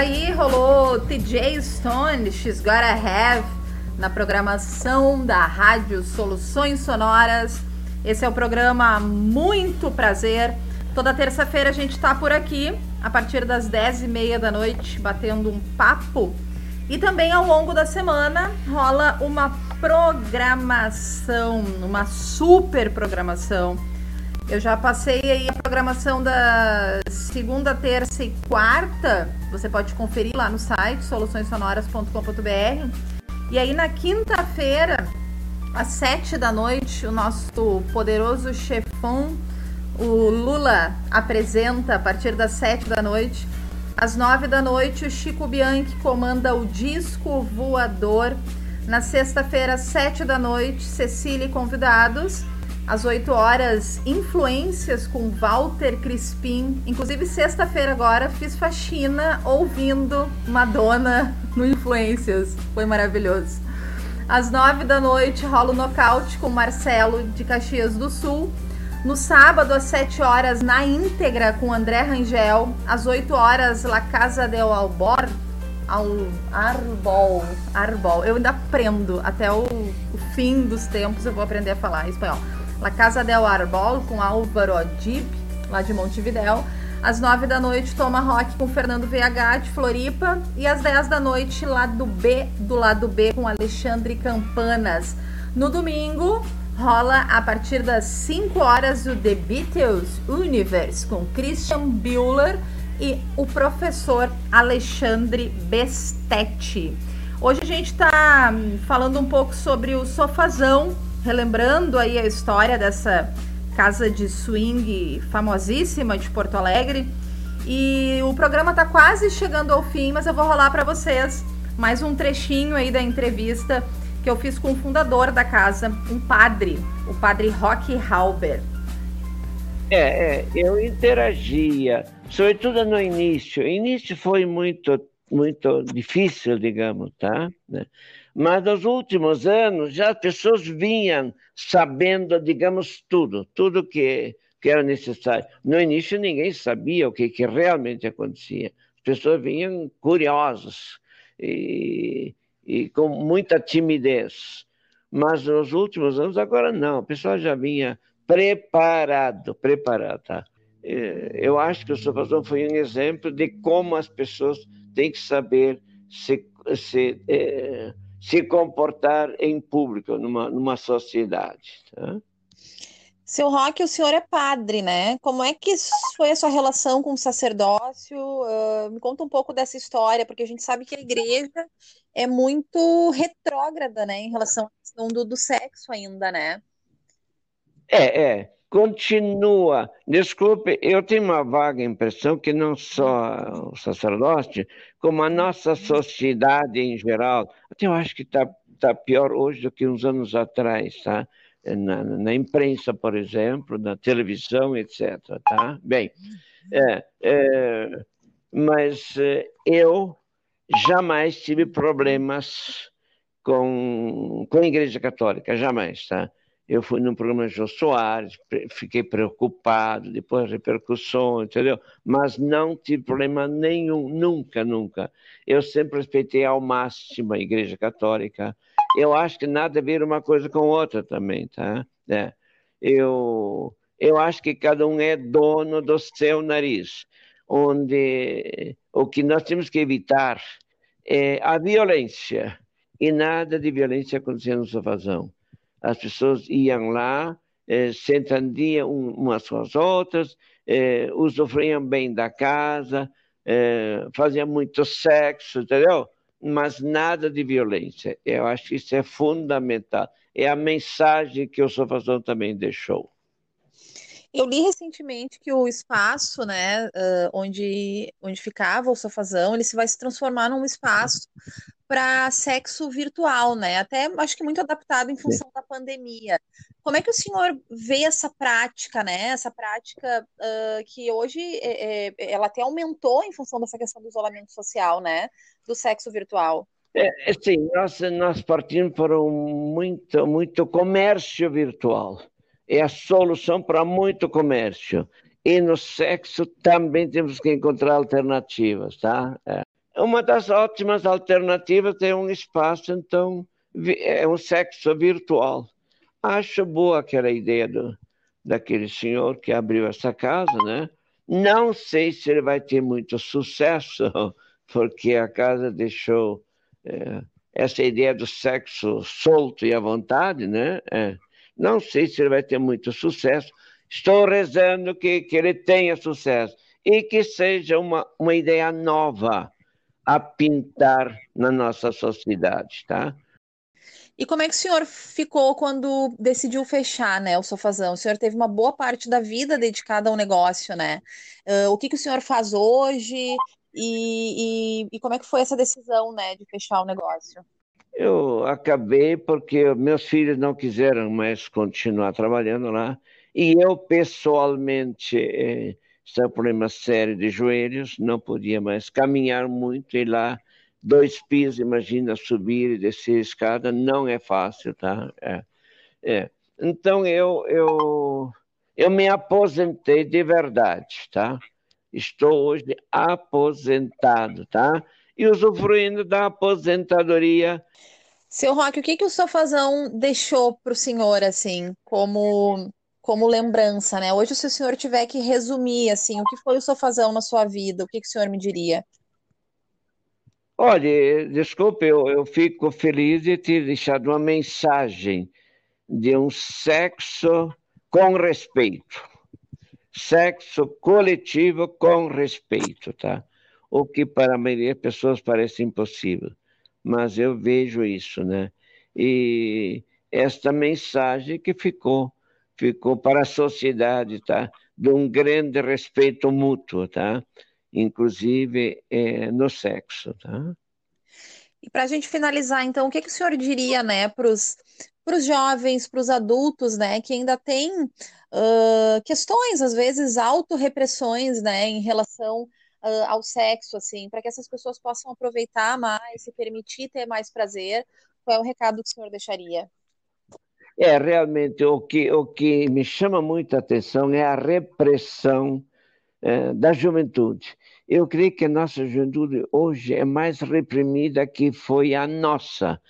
A: Aí, rolou TJ Stone, She's Gotta Have, na programação da Rádio Soluções Sonoras. Esse é o programa Muito Prazer. Toda terça-feira a gente tá por aqui, a partir das 10h30 da noite, batendo um papo. E também ao longo da semana rola uma programação, uma super programação. Eu já passei aí a programação da segunda, terça e quarta. Você pode conferir lá no site soluçõessonoras.com.br. E aí na quinta-feira, às sete da noite, o nosso poderoso chefão, o Lula, apresenta a partir das sete da noite. Às nove da noite, o Chico Bianchi comanda o disco voador. Na sexta-feira, às sete da noite, Cecília e convidados. Às 8 horas, influências com Walter Crispim. Inclusive, sexta-feira agora, fiz faxina ouvindo Madonna no Influências. Foi maravilhoso. Às 9 da noite, rola o nocaute com Marcelo de Caxias do Sul. No sábado, às 7 horas, na íntegra com André Rangel. Às 8 horas, La Casa del Albor. Ao Arbol. Arbol. Eu ainda aprendo. Até o, o fim dos tempos eu vou aprender a falar espanhol. La Casa del Arbol com Álvaro Dib, lá de Montevidéu. Às 9 da noite, Toma Rock com Fernando VH de Floripa. E às 10 da noite, lado B do lado B com Alexandre Campanas. No domingo, rola a partir das 5 horas o The Beatles Universe com Christian Bueller e o professor Alexandre Bestetti. Hoje a gente está falando um pouco sobre o sofazão relembrando aí a história dessa casa de swing famosíssima de Porto Alegre. E o programa está quase chegando ao fim, mas eu vou rolar para vocês mais um trechinho aí da entrevista que eu fiz com o fundador da casa, um padre, o padre Roque Halber.
C: É, é, eu interagia, sobretudo no início. O início foi muito, muito difícil, digamos, tá? Mas nos últimos anos já as pessoas vinham sabendo, digamos, tudo, tudo que, que era necessário. No início ninguém sabia o que, que realmente acontecia. As pessoas vinham curiosas e, e com muita timidez. Mas nos últimos anos, agora não, o pessoal já vinha preparado, preparado, tá? Eu acho que o Salvador foi um exemplo de como as pessoas têm que saber se, se eh, se comportar em público numa, numa sociedade. Tá?
E: Seu Roque, o senhor é padre, né? Como é que foi a sua relação com o sacerdócio? Uh, me conta um pouco dessa história, porque a gente sabe que a igreja é muito retrógrada, né, em relação à questão do, do sexo ainda, né?
C: É, é. Continua. Desculpe, eu tenho uma vaga impressão que não só o sacerdote, como a nossa sociedade em geral, até eu acho que está tá pior hoje do que uns anos atrás, tá? Na, na, imprensa, por exemplo, na televisão, etc. Tá? Bem, é, é, mas é, eu jamais tive problemas com, com a Igreja Católica, jamais, tá? Eu fui num programa de Jô Soares, fiquei preocupado, depois repercussões, entendeu? Mas não tive problema nenhum, nunca, nunca. Eu sempre respeitei ao máximo a Igreja Católica. Eu acho que nada a ver uma coisa com outra também, tá? É. Eu, eu acho que cada um é dono do seu nariz, onde o que nós temos que evitar é a violência, e nada de violência acontecendo no Sofazão as pessoas iam lá, eh, entendiam umas com as outras, eh, usufruíam bem da casa, eh, faziam muito sexo, entendeu? Mas nada de violência. Eu acho que isso é fundamental. É a mensagem que o Sofazão também deixou.
E: Eu li recentemente que o espaço, né, uh, onde, onde ficava o sofazão, ele se vai se transformar num espaço para sexo virtual, né? Até acho que muito adaptado em função Sim. da pandemia. Como é que o senhor vê essa prática, né? Essa prática uh, que hoje é, é, ela até aumentou em função dessa questão do isolamento social, né? Do sexo virtual.
C: É, sim, nós, nós partimos para um muito, muito comércio virtual. É a solução para muito comércio. E no sexo também temos que encontrar alternativas, tá? É. Uma das ótimas alternativas é um espaço, então, é um sexo virtual. Acho boa aquela ideia do, daquele senhor que abriu essa casa, né? Não sei se ele vai ter muito sucesso, porque a casa deixou é, essa ideia do sexo solto e à vontade, né? É. Não sei se ele vai ter muito sucesso. Estou rezando que, que ele tenha sucesso e que seja uma, uma ideia nova a pintar na nossa sociedade, tá?
E: E como é que o senhor ficou quando decidiu fechar, né, o Sofazão? O senhor teve uma boa parte da vida dedicada ao negócio, né? Ah, o que que o senhor faz hoje e, e, e como é que foi essa decisão, né, de fechar o negócio?
C: Eu acabei porque meus filhos não quiseram mais continuar trabalhando lá e eu pessoalmente eh, estava com problema sério de joelhos, não podia mais caminhar muito e lá dois pisos, imagina subir e descer a escada, não é fácil, tá? É, é. Então eu, eu, eu me aposentei de verdade, tá? Estou hoje aposentado, tá? E usufruindo da aposentadoria
E: Seu Roque, o que que o Sofazão deixou para o senhor, assim, como, como lembrança, né? Hoje, se o senhor tiver que resumir, assim, o que foi o Sofazão na sua vida, o que que o senhor me diria?
C: Olha, desculpe, eu, eu fico feliz de ter deixado uma mensagem de um sexo com respeito. Sexo coletivo com respeito, tá? O que para a maioria das pessoas parece impossível, mas eu vejo isso, né? E esta mensagem que ficou, ficou para a sociedade, tá? De um grande respeito mútuo, tá? Inclusive eh, no sexo, tá?
E: E para a gente finalizar, então, o que que o senhor diria, né, para os jovens, para os adultos, né, que ainda têm ah, questões, às vezes, autorrepressões, né, em relação ah, ao sexo, assim, para que essas pessoas possam aproveitar mais, se permitir ter mais prazer? Qual é o recado que o senhor deixaria?
C: É, realmente, o que, o que me chama muita atenção é a repressão eh, da juventude. Eu creio que a nossa juventude hoje é mais reprimida que foi a nossa.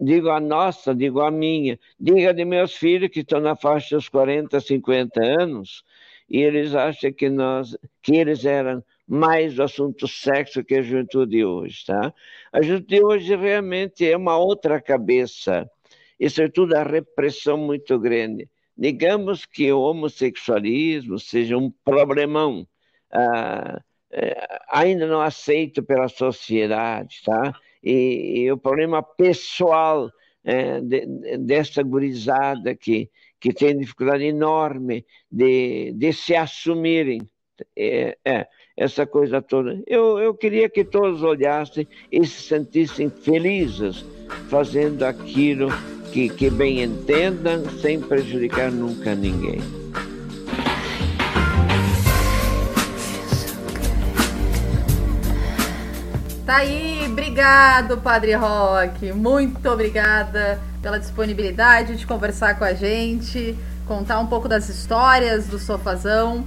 C: Digo a nossa, digo a minha. Diga de meus filhos que estão na faixa dos 40, 50 anos, e eles acham que nós, que eles eram mais do assunto sexo que a juventude hoje, tá? A juventude hoje realmente é uma outra cabeça. Isso é tudo a repressão muito grande. Digamos que o homossexualismo seja um problemão ah, eh, ainda não aceito pela sociedade, tá? E, e o problema pessoal de, de- dessa gurizada que, que tem dificuldade enorme de, de se assumirem, é, é, essa coisa toda. Eu, eu queria que todos olhassem e se sentissem felizes fazendo aquilo que, que bem entendam, sem prejudicar nunca ninguém.
A: Tá aí, obrigado, Padre Roque. Muito obrigada pela disponibilidade de conversar com a gente, contar um pouco das histórias do Sofazão.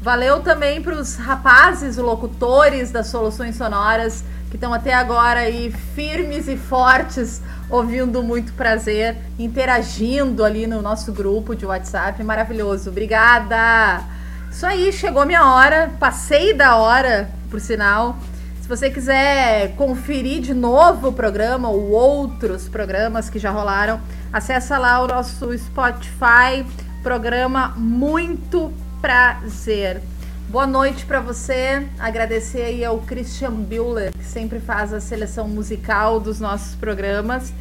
A: Valeu também para os rapazes, locutores das Soluções Sonoras, que estão até agora aí firmes e fortes, ouvindo muito prazer, interagindo ali no nosso grupo de WhatsApp. Maravilhoso. Obrigada! Isso aí, chegou minha hora, passei da hora, por sinal. Se você quiser conferir de novo o programa ou outros programas que já rolaram, acessa lá o nosso Spotify, programa Muito Prazer. Boa noite para você. Agradecer aí ao Christian Bueller, que sempre faz a seleção musical dos nossos programas.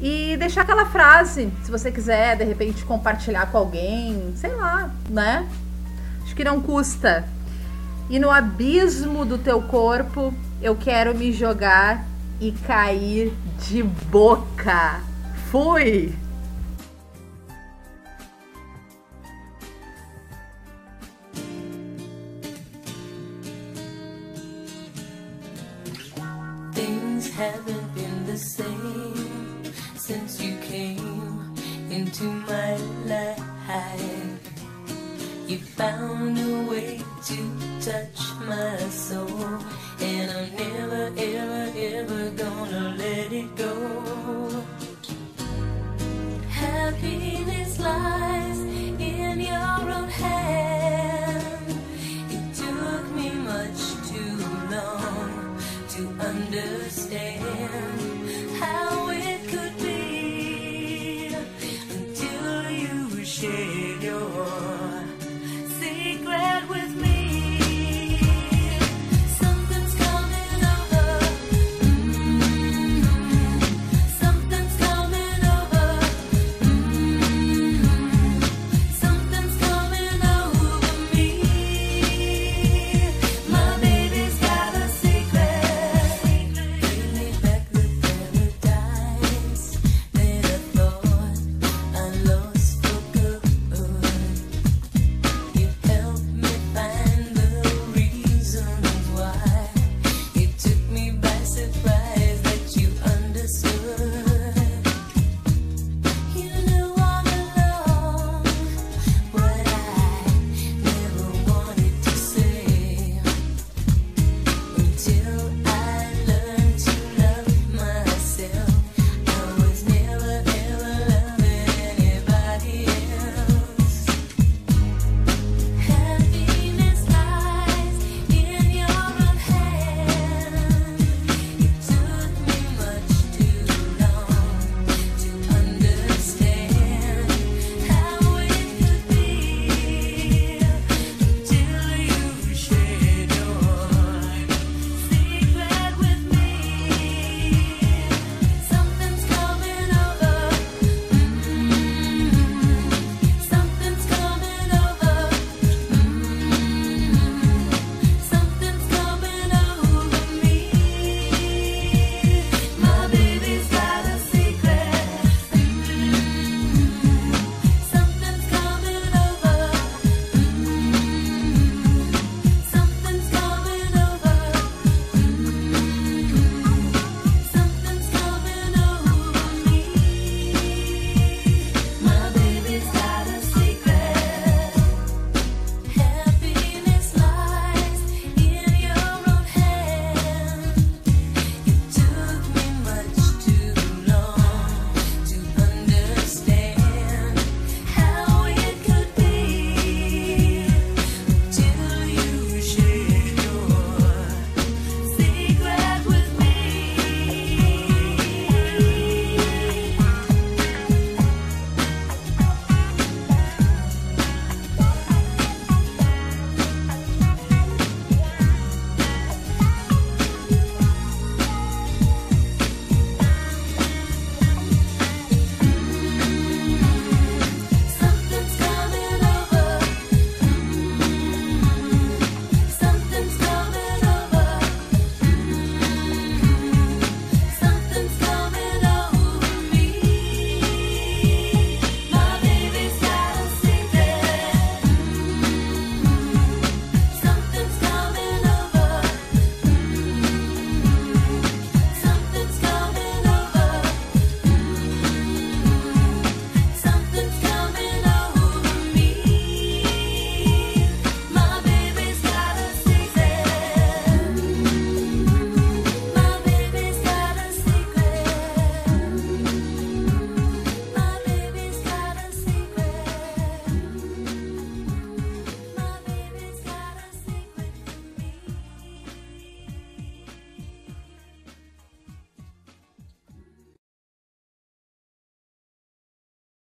A: E deixar aquela frase, se você quiser, de repente, compartilhar com alguém, sei lá, né? Acho que não custa. E no abismo do teu corpo, eu quero me jogar e cair de boca. Fui!
G: Haven't been the same since you came into my life. You found a way to touch my